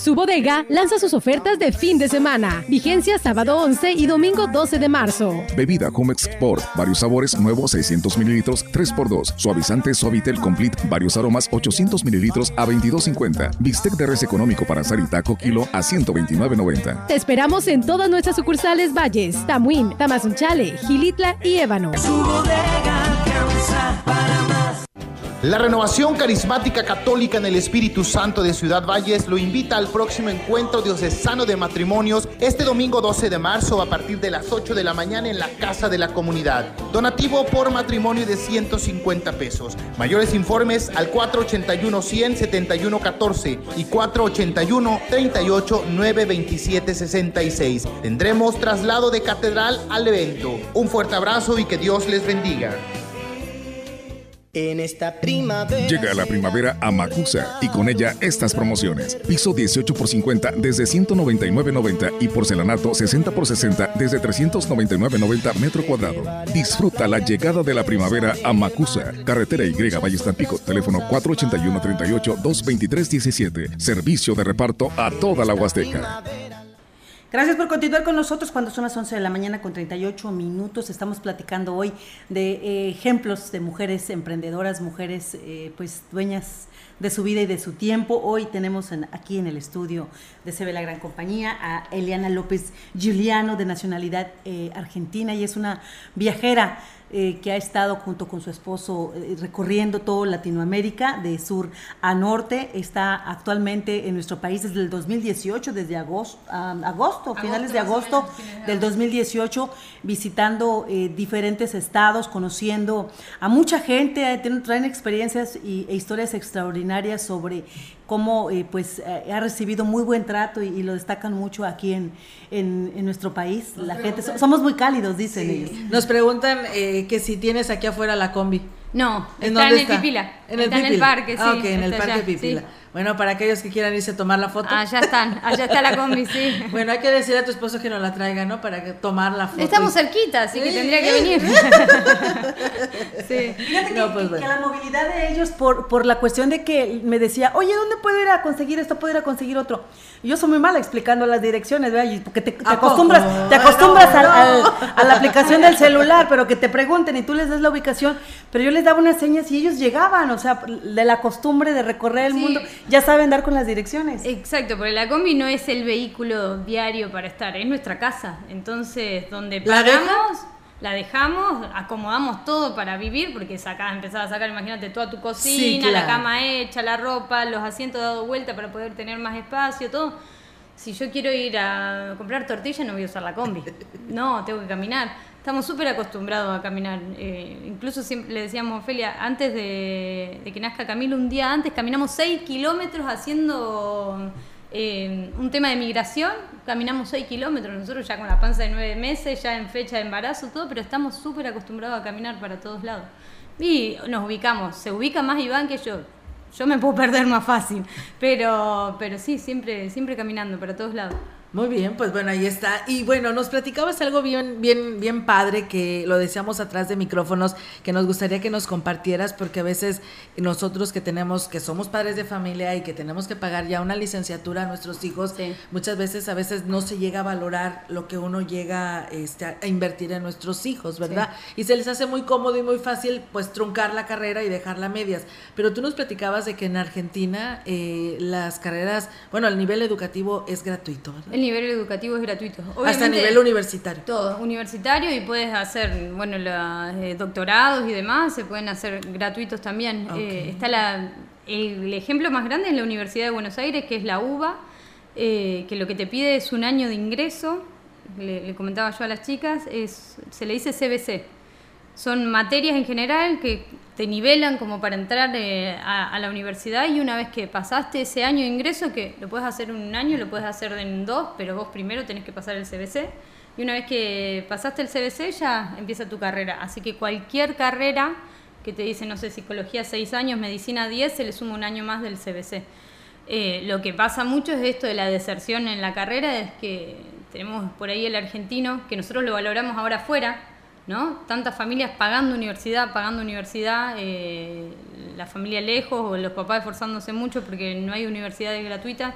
Su bodega lanza sus ofertas de fin de semana. Vigencia sábado 11 y domingo 12 de marzo. Bebida Homex Sport. Varios sabores nuevos 600 mililitros 3x2. Suavizante Suavitel Complete. Varios aromas 800 mililitros a 22.50. Bistec de res económico para asar y taco kilo a 129.90. Te esperamos en todas nuestras sucursales Valles, Tamuín, Tamazunchale, Gilitla y Ébano. Su bodega para. La renovación carismática católica en el Espíritu Santo de Ciudad Valles lo invita al próximo encuentro diocesano de matrimonios este domingo 12 de marzo a partir de las 8 de la mañana en la Casa de la Comunidad. Donativo por matrimonio de 150 pesos. Mayores informes al 481 100 14 y 481 38 927 66. Tendremos traslado de catedral al evento. Un fuerte abrazo y que Dios les bendiga. En esta primavera. Llega la primavera a Macusa y con ella estas promociones. Piso 18 por 50 desde 199.90 y porcelanato 60 por 60 desde 399.90 metro cuadrado. Disfruta la llegada de la primavera a Macusa. Carretera Y Valle Tampico. Teléfono 481 38 223 17. Servicio de reparto a toda la Huasteca. Gracias por continuar con nosotros cuando son las 11 de la mañana con 38 minutos. Estamos platicando hoy de eh, ejemplos de mujeres emprendedoras, mujeres eh, pues dueñas de su vida y de su tiempo. Hoy tenemos aquí en el estudio de CB La Gran Compañía a Eliana López Giuliano de nacionalidad eh, argentina y es una viajera eh, que ha estado junto con su esposo eh, recorriendo todo Latinoamérica de sur a norte. Está actualmente en nuestro país desde el 2018, desde agosto, agosto, finales de agosto del 2018, visitando eh, diferentes estados, conociendo a mucha gente, traen experiencias y, e historias extraordinarias sobre cómo eh, pues eh, ha recibido muy buen trato y, lo destacan mucho aquí en, en, nuestro país. la gente, somos muy cálidos, dicen ellos. Nos preguntan eh, que si tienes aquí afuera la combi. No, ¿En está en el Pipila. ¿En está en el parque, sí. Ah, ok, en el parque Pipila. Bueno, para aquellos que quieran irse a tomar la foto. Ah, ya están, allá está la combi, sí. Bueno, hay que decirle a tu esposo que nos la traiga, ¿no? Para que tomar la foto. Estamos cerquita, así que tendría que venir. sí. Fíjate que, pues, que, la movilidad de ellos, por, por la cuestión de que me decía, oye, ¿dónde puedo ir a conseguir esto? ¿Puedo ir a conseguir otro? yo soy muy mala explicando las direcciones, ¿verdad? Porque te, acostumbras, te acostumbras a la aplicación del celular, pero que te pregunten y tú les des la ubicación. Pero yo les daba unas señas y ellos llegaban, o sea, de la costumbre de recorrer el mundo, ya saben dar con las direcciones. Exacto, porque la combi no es el vehículo diario para estar, es nuestra casa. Entonces, donde paramos la dejamos, acomodamos todo para vivir, porque sacás, empezás a sacar, imagínate, toda tu cocina, la cama hecha, la ropa, los asientos dado vuelta para poder tener más espacio, todo. Si yo quiero ir a comprar tortilla, no voy a usar la combi. No, tengo que caminar. Estamos súper acostumbrados a caminar. Eh, incluso siempre le decíamos, Ofelia, antes de, de que nazca Camilo, un día antes caminamos 6 kilómetros haciendo eh, un tema de migración, caminamos 6 kilómetros, nosotros ya con la panza de 9 meses, ya en fecha de embarazo, todo, pero estamos súper acostumbrados a caminar para todos lados. Y nos ubicamos, se ubica más Iván que yo. Yo me puedo perder más fácil, pero, pero sí, siempre, siempre caminando para todos lados. Muy bien, pues bueno, ahí está. Y bueno, nos platicabas algo bien, bien, bien padre que lo decíamos atrás de micrófonos, que nos gustaría que nos compartieras, porque a veces nosotros que tenemos, que somos padres de familia y que tenemos que pagar ya una licenciatura a nuestros hijos, muchas veces a veces no se llega a valorar lo que uno llega este, a invertir en nuestros hijos, ¿verdad? Y se les hace muy cómodo y muy fácil pues truncar la carrera y dejarla a medias. Pero tú nos platicabas de que en Argentina eh, las carreras, bueno, el nivel educativo es gratuito, ¿verdad? Nivel educativo es gratuito. Hasta nivel universitario. Todo, universitario y puedes hacer, bueno, los eh, doctorados y demás se pueden hacer gratuitos también. Eh, está la, el ejemplo más grande es la Universidad de Buenos Aires, que es la UBA, eh, que lo que te pide es un año de ingreso, le, comentaba yo a las chicas, es, se le dice CBC. Son materias en general que te nivelan como para entrar eh, a, la universidad y una vez que pasaste ese año de ingreso, que lo puedes hacer en un año, lo puedes hacer en dos, pero vos primero tenés que pasar el CBC. Y una vez que pasaste el CBC ya empieza tu carrera. Así que cualquier carrera que te dice, no sé, psicología seis años, medicina 10, se le suma un año más del CBC. Eh, lo que pasa mucho es esto de la deserción en la carrera, es que tenemos por ahí el argentino, que nosotros lo valoramos ahora afuera, ¿no? Tantas familias pagando universidad, pagando universidad, eh, la familia lejos o los papás esforzándose mucho porque no hay universidades gratuitas.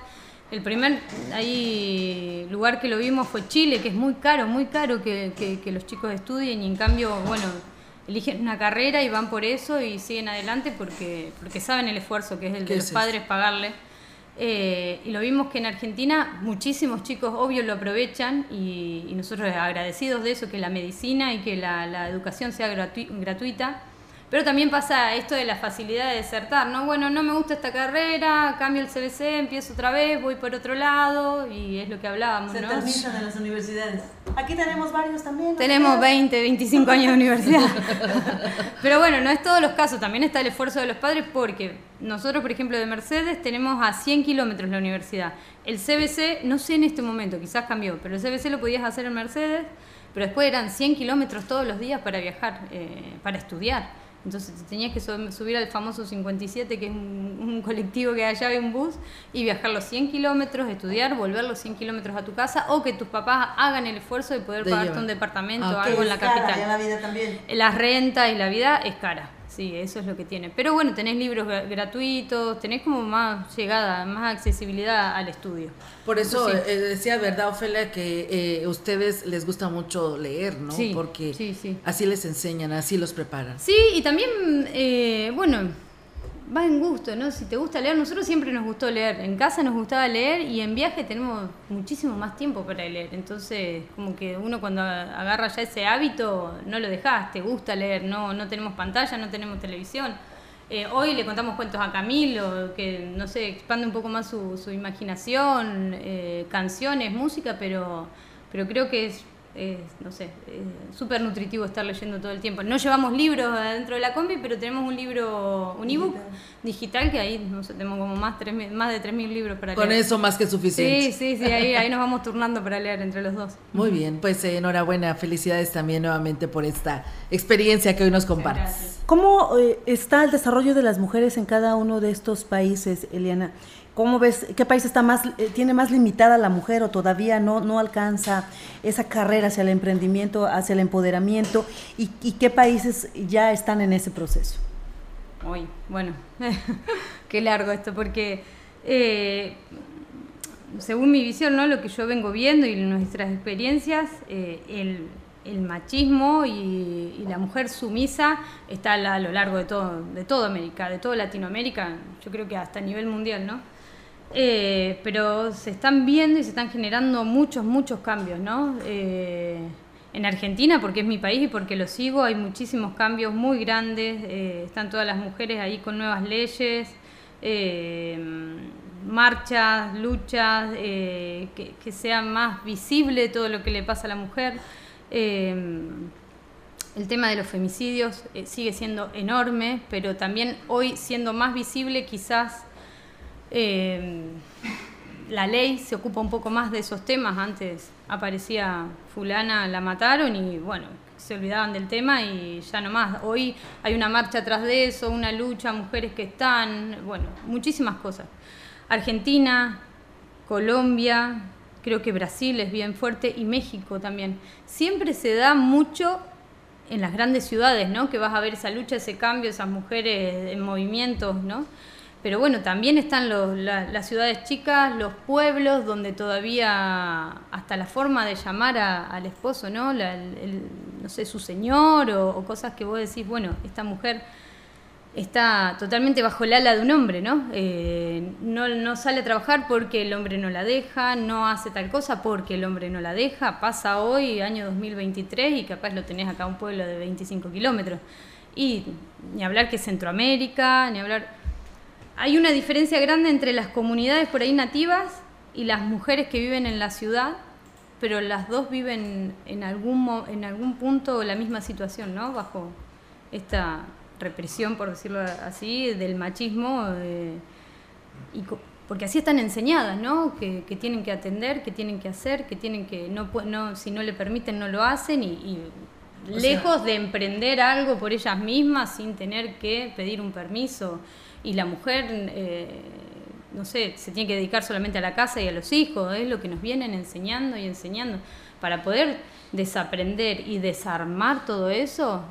El primer ahí lugar que lo vimos fue Chile, que es muy caro, muy caro que, que, los chicos estudien y en cambio, bueno, eligen una carrera y van por eso y siguen adelante porque, porque saben el esfuerzo que es el de los padres pagarle. Eh, y lo vimos que en Argentina muchísimos chicos, obvio, lo aprovechan y, nosotros agradecidos de eso, que la medicina y que la educación sea gratuita. Pero también pasa esto de la facilidad de desertar, ¿no? Bueno, no me gusta esta carrera, cambio el CBC, empiezo otra vez, voy por otro lado y es lo que hablábamos, Se terminan en las universidades. Aquí tenemos varios también. Tenemos 20, 25 años de universidad. Pero bueno, no es todos los casos, también está el esfuerzo de los padres porque nosotros, por ejemplo, de Mercedes tenemos a 100 kilómetros la universidad. El CBC, no sé en este momento, quizás cambió, pero el CBC lo podías hacer en Mercedes, pero después eran 100 kilómetros todos los días para viajar, eh, para estudiar. Entonces te tenías que subir al famoso 57, que es un, colectivo que allá ve un bus, y viajar los 100 kilómetros, estudiar, volver los 100 kilómetros a tu casa, o que tus papás hagan el esfuerzo de poder pagarte un departamento o algo en la capital. la vida también. La renta y la vida es cara. Sí, eso es lo que tiene. Pero bueno, tenés libros gratuitos, tenés como más llegada, más accesibilidad al estudio. Por eso eh, decía, ¿verdad, Ofelia, que eh, ustedes les gusta mucho leer, ¿no? Sí, Porque sí, así les enseñan, así los preparan. Sí, y también, eh, bueno, va en gusto, ¿no? Si te gusta leer, nosotros siempre nos gustó leer. En casa nos gustaba leer y en viaje tenemos muchísimo más tiempo para leer. Entonces, como que uno cuando agarra ya ese hábito, no lo dejas, te gusta leer, no, no tenemos pantalla, no tenemos televisión. Eh, hoy le contamos cuentos a Camilo, que no sé, expande un poco más su, su imaginación, eh, canciones, música, pero, pero creo que es es, no sé, súper nutritivo estar leyendo todo el tiempo. No llevamos libros dentro de la combi, pero tenemos un libro, un ebook digital que ahí no sé, tenemos como más, tres, más de 3.000 libros para Con leer. eso más que suficiente. Sí, sí, sí, ahí, ahí nos vamos turnando para leer entre los dos. Muy bien, pues eh, enhorabuena, felicidades también nuevamente por esta experiencia que hoy nos compartes. ¿Cómo eh, está el desarrollo de las mujeres en cada uno de estos países, Eliana? ¿Cómo ves, qué país está más, eh, tiene más limitada la mujer o todavía no, no alcanza esa carrera hacia el emprendimiento, hacia el empoderamiento? ¿Y, y qué países ya están en ese proceso? Uy, bueno, qué largo esto, porque eh, según mi visión, ¿no? lo que yo vengo viendo y nuestras experiencias, eh, el, machismo y, y, la mujer sumisa está a, lo largo de todo, de toda América, de toda Latinoamérica, yo creo que hasta a nivel mundial, ¿no? Eh, pero se están viendo y se están generando muchos, muchos cambios, ¿no? Eh, en Argentina, porque es mi país y porque lo sigo, hay muchísimos cambios muy grandes, eh, están todas las mujeres ahí con nuevas leyes, marchas, luchas, que, que, sea más visible todo lo que le pasa a la mujer. el tema de los femicidios sigue siendo enorme, pero también hoy siendo más visible quizás eh, la ley se ocupa un poco más de esos temas. Antes aparecía fulana, la mataron y bueno, se olvidaban del tema y ya no más. Hoy hay una marcha atrás de eso, una lucha, mujeres que están, bueno, muchísimas cosas. Argentina, Colombia, creo que Brasil es bien fuerte y México también. Siempre se da mucho en las grandes ciudades, ¿no? Que vas a ver esa lucha, ese cambio, esas mujeres en movimientos, ¿no? Pero bueno, también están los, la, las ciudades chicas, los pueblos, donde todavía hasta la forma de llamar al esposo, ¿no? La, no sé, su señor o, o, cosas que vos decís, bueno, esta mujer está totalmente bajo el ala de un hombre, ¿no? Eh, no, no sale a trabajar porque el hombre no la deja, no hace tal cosa porque el hombre no la deja. Pasa hoy, año 2023, y capaz lo tenés acá un pueblo de 25 kilómetros. Y ni hablar que Centroamérica, ni hablar hay una diferencia grande entre las comunidades por ahí nativas y las mujeres que viven en la ciudad, pero las dos viven en algún, en algún punto la misma situación, ¿no? Bajo esta represión, por decirlo así, del machismo. Eh, y porque así están enseñadas, ¿no? Que, que, tienen que atender, que tienen que hacer, que tienen que, no, no si no le permiten, no lo hacen y, y lejos sea, de emprender algo por ellas mismas sin tener que pedir un permiso y la mujer, eh, no sé, se tiene que dedicar solamente a la casa y a los hijos, es lo que nos vienen enseñando y enseñando. Para poder desaprender y desarmar todo eso,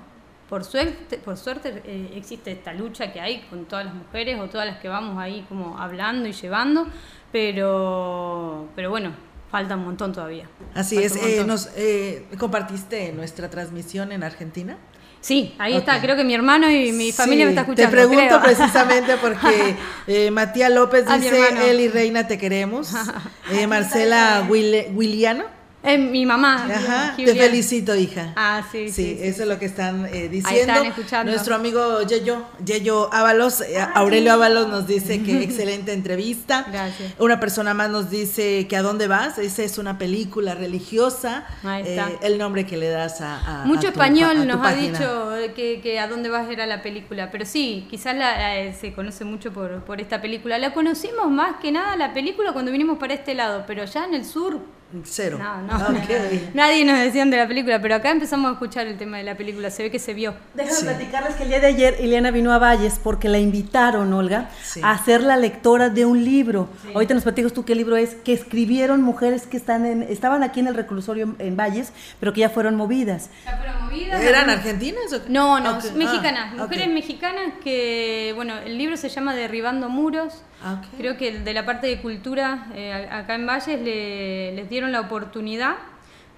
por suerte, por suerte eh, existe esta lucha que hay con todas las mujeres o todas las que vamos ahí como hablando y llevando, pero, pero bueno, falta un montón todavía. Así es, eh, nos eh, compartiste nuestra transmisión en Argentina. Sí, ahí okay. está. Creo que mi hermano y mi familia sí, me está escuchando. Te pregunto creo. precisamente porque eh, Matías López dice, él y Reina te queremos. Eh, Marcela Will, Williano. Es mi mamá. Ajá, te felicito, hija. Ah, sí, sí. sí, eso sí. es lo que están eh, diciendo. Ahí están escuchando. Nuestro amigo Yeyo, Yeyo Ábalos, eh, Aurelio Ábalos nos dice que excelente entrevista. Gracias. Una persona más nos dice que a dónde vas. Esa es una película religiosa. Ahí está. Eh, el nombre que le das a. a Mucho a tu, español a nos ha dicho que, que, a dónde vas era la película. Pero sí, quizás la, eh, se conoce mucho por, por esta película. La conocimos más que nada la película cuando vinimos para este lado, pero ya en el sur Cero. No, no. Okay. Nadie nos decían de la película, pero acá empezamos a escuchar el tema de la película. Se ve que se vio. Déjame sí. platicarles que el día de ayer Ileana vino a Valles porque la invitaron, Olga, sí. a ser la lectora de un libro. Sí. Ahorita nos platicas tú qué libro es, que escribieron mujeres que están en, estaban aquí en el reclusorio en Valles, pero que ya fueron movidas. ¿Ya fueron movidas? ¿Eran argentinas? O... No, no, okay. mexicanas. Ah, mujeres okay. mexicanas que, bueno, el libro se llama Derribando Muros. Okay. Creo que de la parte de cultura eh, acá en Valles le, les dieron la oportunidad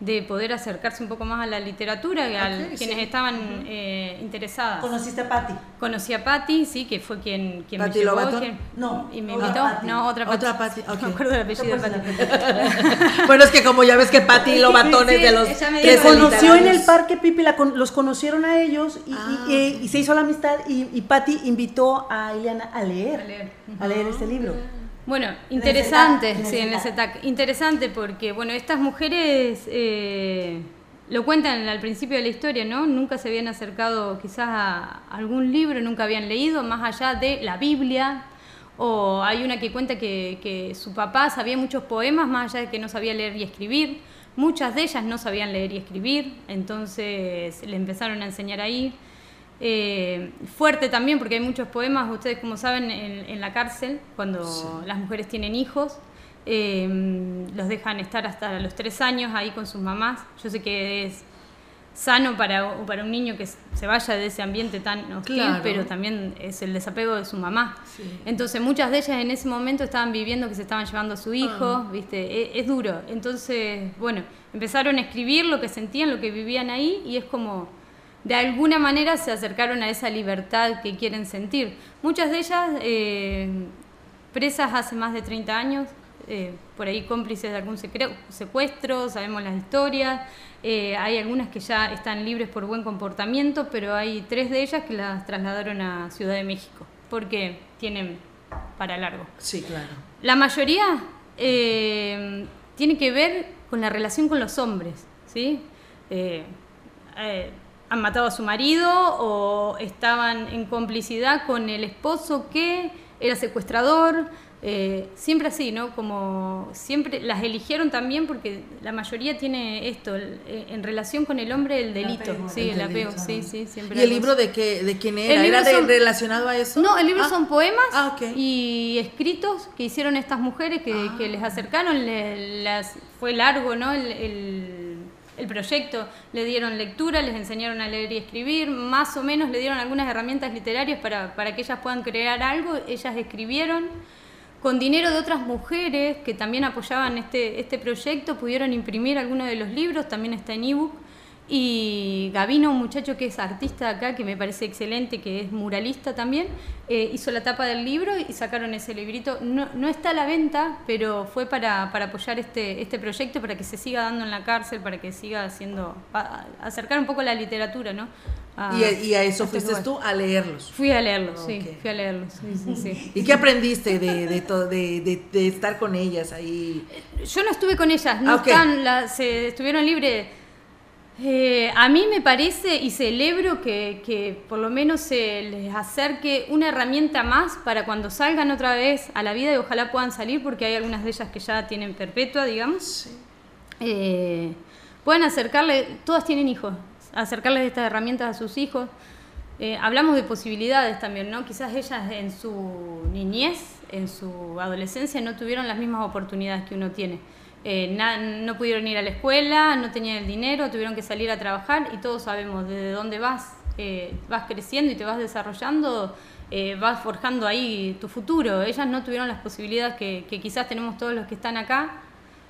de poder acercarse un poco más a la literatura, a okay, quienes sí. estaban uh -huh. eh, interesadas. ¿Conociste a Patti? Conocí a Patti, sí, que fue quien, quien ¿Patti me llevó. Quien, no. Y me invitó. No, otra Patti. Otra Patti, okay. No me acuerdo del apellido de Patti. bueno, es que como ya ves que Patti y Lobatones sí, de los... Que conoció en el parque Pipi, la con, los conocieron a ellos y, ah, y, y, y, se hizo la amistad y, y Patti invitó a Ileana a leer, a leer, a leer este libro. Bueno, interesante, en sí, en. Interesante porque, bueno, estas mujeres, eh, lo cuentan al principio de la historia, ¿no? Nunca se habían acercado quizás a algún libro, nunca habían leído, más allá de la Biblia. O hay una que cuenta que, que su papá sabía muchos poemas, más allá de que no sabía leer y escribir. Muchas de ellas no sabían leer y escribir, entonces le empezaron a enseñar ahí. Eh, fuerte también, porque hay muchos poemas, ustedes como saben, en, la cárcel, cuando las mujeres tienen hijos, eh, los dejan estar hasta los tres años ahí con sus mamás. Yo sé que es sano para, para un niño que se vaya de ese ambiente tan hostil, pero también es el desapego de su mamá. Entonces muchas de ellas en ese momento estaban viviendo que se estaban llevando a su hijo, ah. ¿viste? E, es, duro. Entonces, bueno, empezaron a escribir lo que sentían, lo que vivían ahí y es como de alguna manera se acercaron a esa libertad que quieren sentir. Muchas de ellas eh, presas hace más de 30 años, eh, por ahí cómplices de algún secuestro, sabemos las historias, eh, hay algunas que ya están libres por buen comportamiento, pero hay tres de ellas que las trasladaron a Ciudad de México, porque tienen para largo. Sí, claro. La mayoría tiene que ver con la relación con los hombres, ¿sí? Han matado a su marido o estaban en complicidad con el esposo que era secuestrador, eh, siempre así, ¿no? Como siempre las eligieron también porque la mayoría tiene esto, eh, en relación con el hombre el delito, sí, el, apego, sí, sí, siempre. ¿Y el libro de qué, de quién era? ¿Era relacionado a eso? No, el libro ah. son poemas ah, y escritos que hicieron estas mujeres que, que les acercaron, las, fue largo, ¿no? el el proyecto, le dieron lectura, les enseñaron a leer y escribir, más o menos le dieron algunas herramientas literarias para, para que ellas puedan crear algo, ellas escribieron. Con dinero de otras mujeres que también apoyaban este, este proyecto, pudieron imprimir algunos de los libros, también está en ebook y Gavino, un muchacho que es artista acá, que me parece excelente, que es muralista también, eh, hizo la tapa del libro y sacaron ese librito. No, no está a la venta, pero fue para, para, apoyar este, este proyecto, para que se siga dando en la cárcel, para que siga haciendo, acercar un poco la literatura, ¿no? ¿Y, a, eso este fuiste tú a leerlos? Fui a leerlos, sí, fui a leerlos. ¿Y qué aprendiste de, de, de, estar con ellas ahí? Yo no estuve con ellas, no ah, están, se estuvieron libres eh, a mí me parece y celebro que, por lo menos se les acerque una herramienta más para cuando salgan otra vez a la vida y ojalá puedan salir porque hay algunas de ellas que ya tienen perpetua, digamos. Eh, pueden acercarle, todas tienen hijos, acercarles estas herramientas a sus hijos. Eh, hablamos de posibilidades también, ¿no? Quizás ellas en su niñez, en su adolescencia, no tuvieron las mismas oportunidades que uno tiene. Eh, no pudieron ir a la escuela, no tenían el dinero, tuvieron que salir a trabajar y todos sabemos desde dónde vas, eh, vas creciendo y te vas desarrollando, eh, vas forjando ahí tu futuro. Ellas no tuvieron las posibilidades que, que, quizás tenemos todos los que están acá,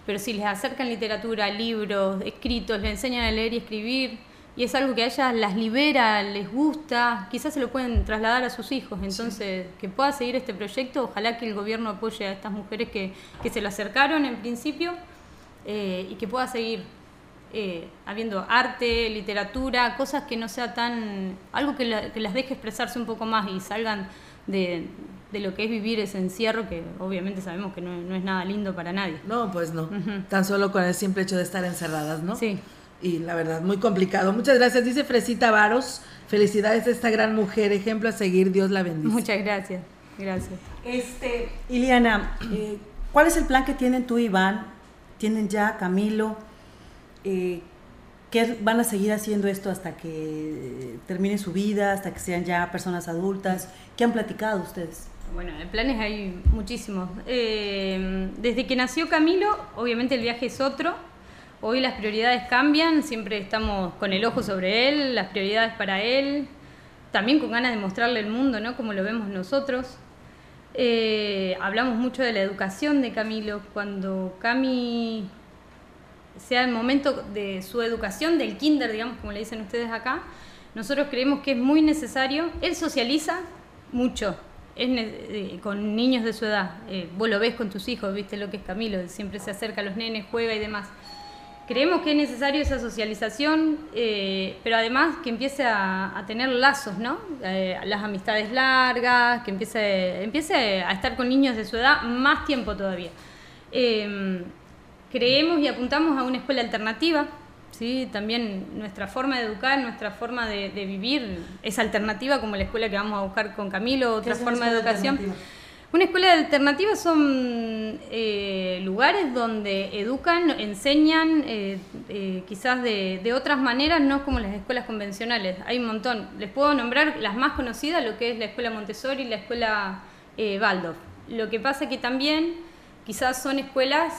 pero si les acercan literatura, libros, escritos, les enseñan a leer y escribir, y es algo que a ellas las libera, les gusta, quizás se lo pueden trasladar a sus hijos. Entonces, que pueda seguir este proyecto, ojalá que el gobierno apoye a estas mujeres que, que se lo acercaron en principio eh, y que pueda seguir eh, habiendo arte, literatura, cosas que no sea tan. algo que, las deje expresarse un poco más y salgan de, de, lo que es vivir ese encierro, que obviamente sabemos que no, no es nada lindo para nadie. No, pues no. Tan solo con el simple hecho de estar encerradas, ¿no? Sí y la verdad, muy complicado. Muchas gracias, dice Fresita Varos. Felicidades a esta gran mujer, ejemplo a seguir, Dios la bendice. Muchas gracias, gracias. Este, Iliana, eh, ¿cuál es el plan que tienen tú, Iván? ¿Tienen ya Camilo? Eh, ¿Qué van a seguir haciendo esto hasta que termine su vida, hasta que sean ya personas adultas? ¿Qué han platicado ustedes? Bueno, planes hay muchísimos. Eh, desde que nació Camilo, obviamente el viaje es otro Hoy las prioridades cambian, siempre estamos con el ojo sobre él, las prioridades para él, también con ganas de mostrarle el mundo, ¿no? Como lo vemos nosotros. Eh, hablamos mucho de la educación de Camilo. Cuando Cami sea el momento de su educación, del kinder, digamos, como le dicen ustedes acá, nosotros creemos que es muy necesario. Él socializa mucho es, eh, con niños de su edad. Eh, vos lo ves con tus hijos, viste lo que es Camilo, siempre se acerca a los nenes, juega y demás creemos que es necesario esa socialización, eh, pero además que empiece a, tener lazos, ¿no? Eh, las amistades largas, que empiece, empiece a estar con niños de su edad más tiempo todavía. Em, creemos y apuntamos a una escuela alternativa, ¿sí? También nuestra forma de educar, nuestra forma de, vivir es alternativa, como la escuela que vamos a buscar con Camilo, otra forma de educación. Una escuela alternativa son eh, lugares donde educan, enseñan, eh, eh, quizás de, otras maneras, no como las escuelas convencionales. Hay un montón. Les puedo nombrar las más conocidas, lo que es la escuela Montessori y la escuela Waldorf. Lo que pasa que también quizás son escuelas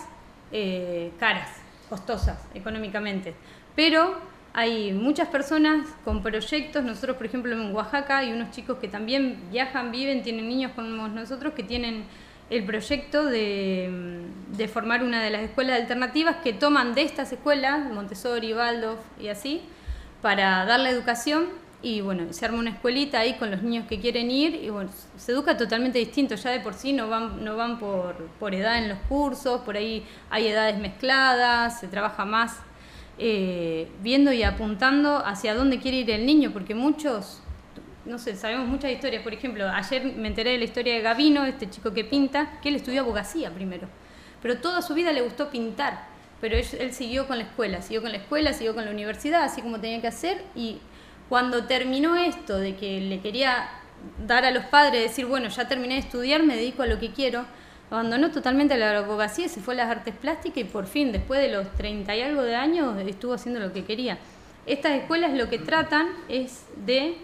caras, costosas económicamente. Pero hay muchas personas con proyectos, nosotros por ejemplo en Oaxaca hay unos chicos que también viajan, viven, tienen niños como nosotros que tienen el proyecto de, formar una de las escuelas alternativas que toman de estas escuelas, Montessori, Waldorf y así, para darle educación. Y bueno, se arma una escuelita ahí con los niños que quieren ir y bueno, se educa totalmente distinto, ya de por sí no van, no van por, por edad en los cursos, por ahí hay edades mezcladas, se trabaja más eh, viendo y apuntando hacia dónde quiere ir el niño, porque muchos, no sé, sabemos muchas historias. Por ejemplo, ayer me enteré de la historia de Gavino, este chico que pinta, que él estudió abogacía primero, pero toda su vida le gustó pintar, pero él, él siguió con la escuela, siguió con la escuela, siguió con la universidad, así como tenía que hacer, y cuando terminó esto de que le quería dar a los padres, decir, bueno, ya terminé de estudiar, me dedico a lo que quiero, abandonó totalmente la abogacía, se fue a las artes plásticas y por fin, después de los 30 y algo de años, estuvo haciendo lo que quería. Estas escuelas lo que tratan es de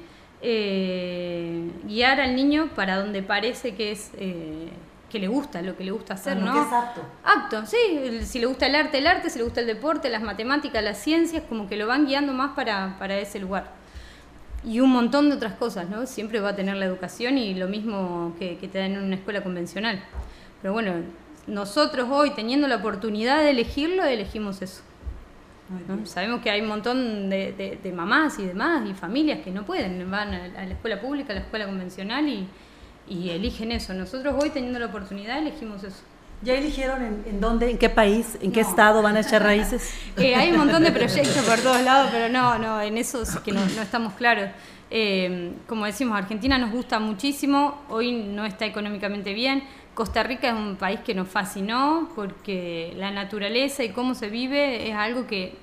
eh, guiar al niño para donde parece que es eh, que le gusta, lo que le gusta hacer, ¿no? Que es apto. Apto, sí. Si le gusta el arte, el arte, si le gusta el deporte, las matemáticas, las ciencias, como que lo van guiando más para, para ese lugar. Y un montón de otras cosas, ¿no? Siempre va a tener la educación y lo mismo que, que te dan en una escuela convencional. Pero bueno, nosotros hoy teniendo la oportunidad de elegirlo, elegimos eso. Sabemos que hay un montón de, mamás y demás y familias que no pueden, van a, la escuela pública, a la escuela convencional y, eligen eso. Nosotros hoy teniendo la oportunidad elegimos eso. ¿Ya eligieron en, dónde, en qué país, en qué estado van a echar raíces? Eh, hay un montón de proyectos por todos lados, pero no, no, en eso sí que no, estamos claros. Eh, como decimos, Argentina nos gusta muchísimo, hoy no está económicamente bien, Costa Rica es un país que nos fascinó porque la naturaleza y cómo se vive es algo que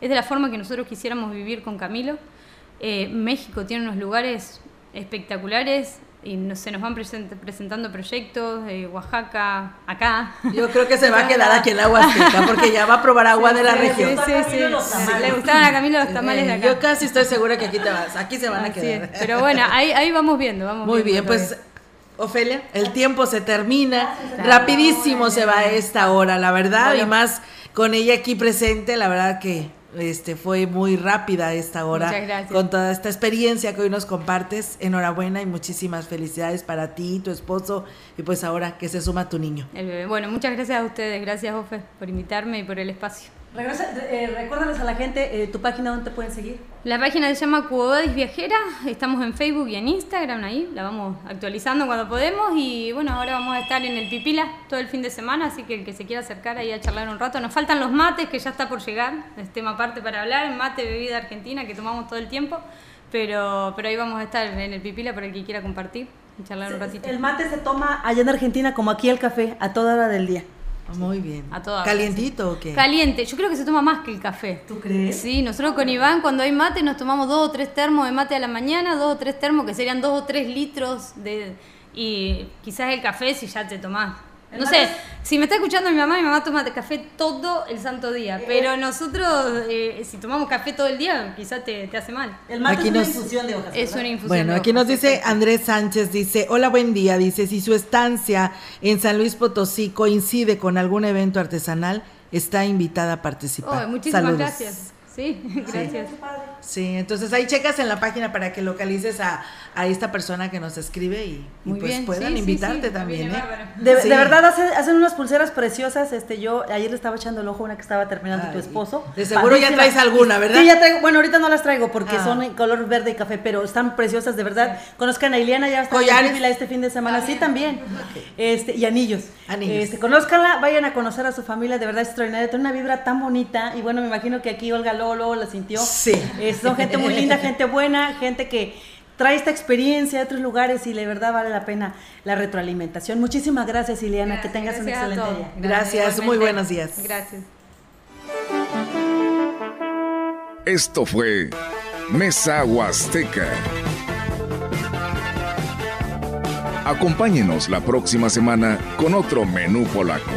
es de la forma que nosotros quisiéramos vivir con Camilo. Eh, México tiene unos lugares espectaculares y se nos van presentando proyectos, de Oaxaca, acá. Yo creo que se va a quedar aquí en la Huasteca porque ya va a probar agua de la región. Sí, sí, sí. Le gustaban a Camilo los tamales de acá. Yo casi estoy segura que aquí te vas, aquí se van a quedar. Pero bueno, ahí, ahí vamos viendo, vamos Muy bien, pues Ofelia, el tiempo se termina, rapidísimo se va esta hora, la verdad, y más con ella aquí presente, la verdad que este fue muy rápida esta hora con toda esta experiencia que hoy nos compartes. Enhorabuena y muchísimas felicidades para ti, tu esposo y pues ahora que se suma tu niño. Bueno, muchas gracias a ustedes, gracias Ofe por invitarme y por el espacio. Regresa, eh, recuérdales a la gente eh, tu página donde te pueden seguir. La página se llama Cuodadis Viajera, estamos en Facebook y en Instagram ahí, la vamos actualizando cuando podemos y bueno, ahora vamos a estar en el Pipila todo el fin de semana, así que el que se quiera acercar ahí a charlar un rato, nos faltan los mates que ya está por llegar, es tema aparte para hablar, mate, bebida argentina que tomamos todo el tiempo, pero, pero ahí vamos a estar en el Pipila para el que quiera compartir y charlar un ratito. El mate se toma allá en Argentina como aquí el café, a toda hora del día. Muy bien. A ¿Calientito o qué? Caliente. Yo creo que se toma más que el café. ¿Tú crees? Sí, nosotros con Iván cuando hay mate nos tomamos dos o tres termos de mate a la mañana, dos o tres termos que serían dos o tres litros de... Y quizás el café si ya te tomás no sé, si me está escuchando mi mamá, mi mamá toma café todo el santo día, eh, pero nosotros, eh, si tomamos café todo el día, quizás te, hace mal. El mate es una infusión de hojas. Es una infusión Bueno, aquí nos dice Andrés Sánchez, dice, hola, buen día, dice, si su estancia en San Luis Potosí coincide con algún evento artesanal, está invitada a participar. Oh, muchísimas gracias. Sí, gracias. Sí, entonces ahí checas en la página para que localices a, a esta persona que nos escribe y, pues puedan invitarte también. ¿eh? De, verdad hacen, unas pulseras preciosas. Este, yo ayer le estaba echando el ojo a una que estaba terminando tu esposo. De seguro ya traes alguna, ¿verdad? Sí, ya traigo. Bueno, ahorita no las traigo porque ah. son en color verde y café, pero están preciosas de verdad. Conozcan a Ileana, ya está en este fin de semana. Sí, también. Este, y anillos. Anillos. Este, conózcanla, vayan a conocer a su familia, de verdad extraordinaria. Tiene una vibra tan bonita. Y bueno, me imagino que aquí Olga Lolo la sintió. Sí. Son gente muy linda, gente buena, gente que trae esta experiencia de otros lugares y de verdad vale la pena la retroalimentación. Muchísimas gracias, Ileana, que tengas un excelente día. Gracias, muy buenos días. Gracias. Esto fue Mesa Huasteca. Acompáñenos la próxima semana con otro menú polaco.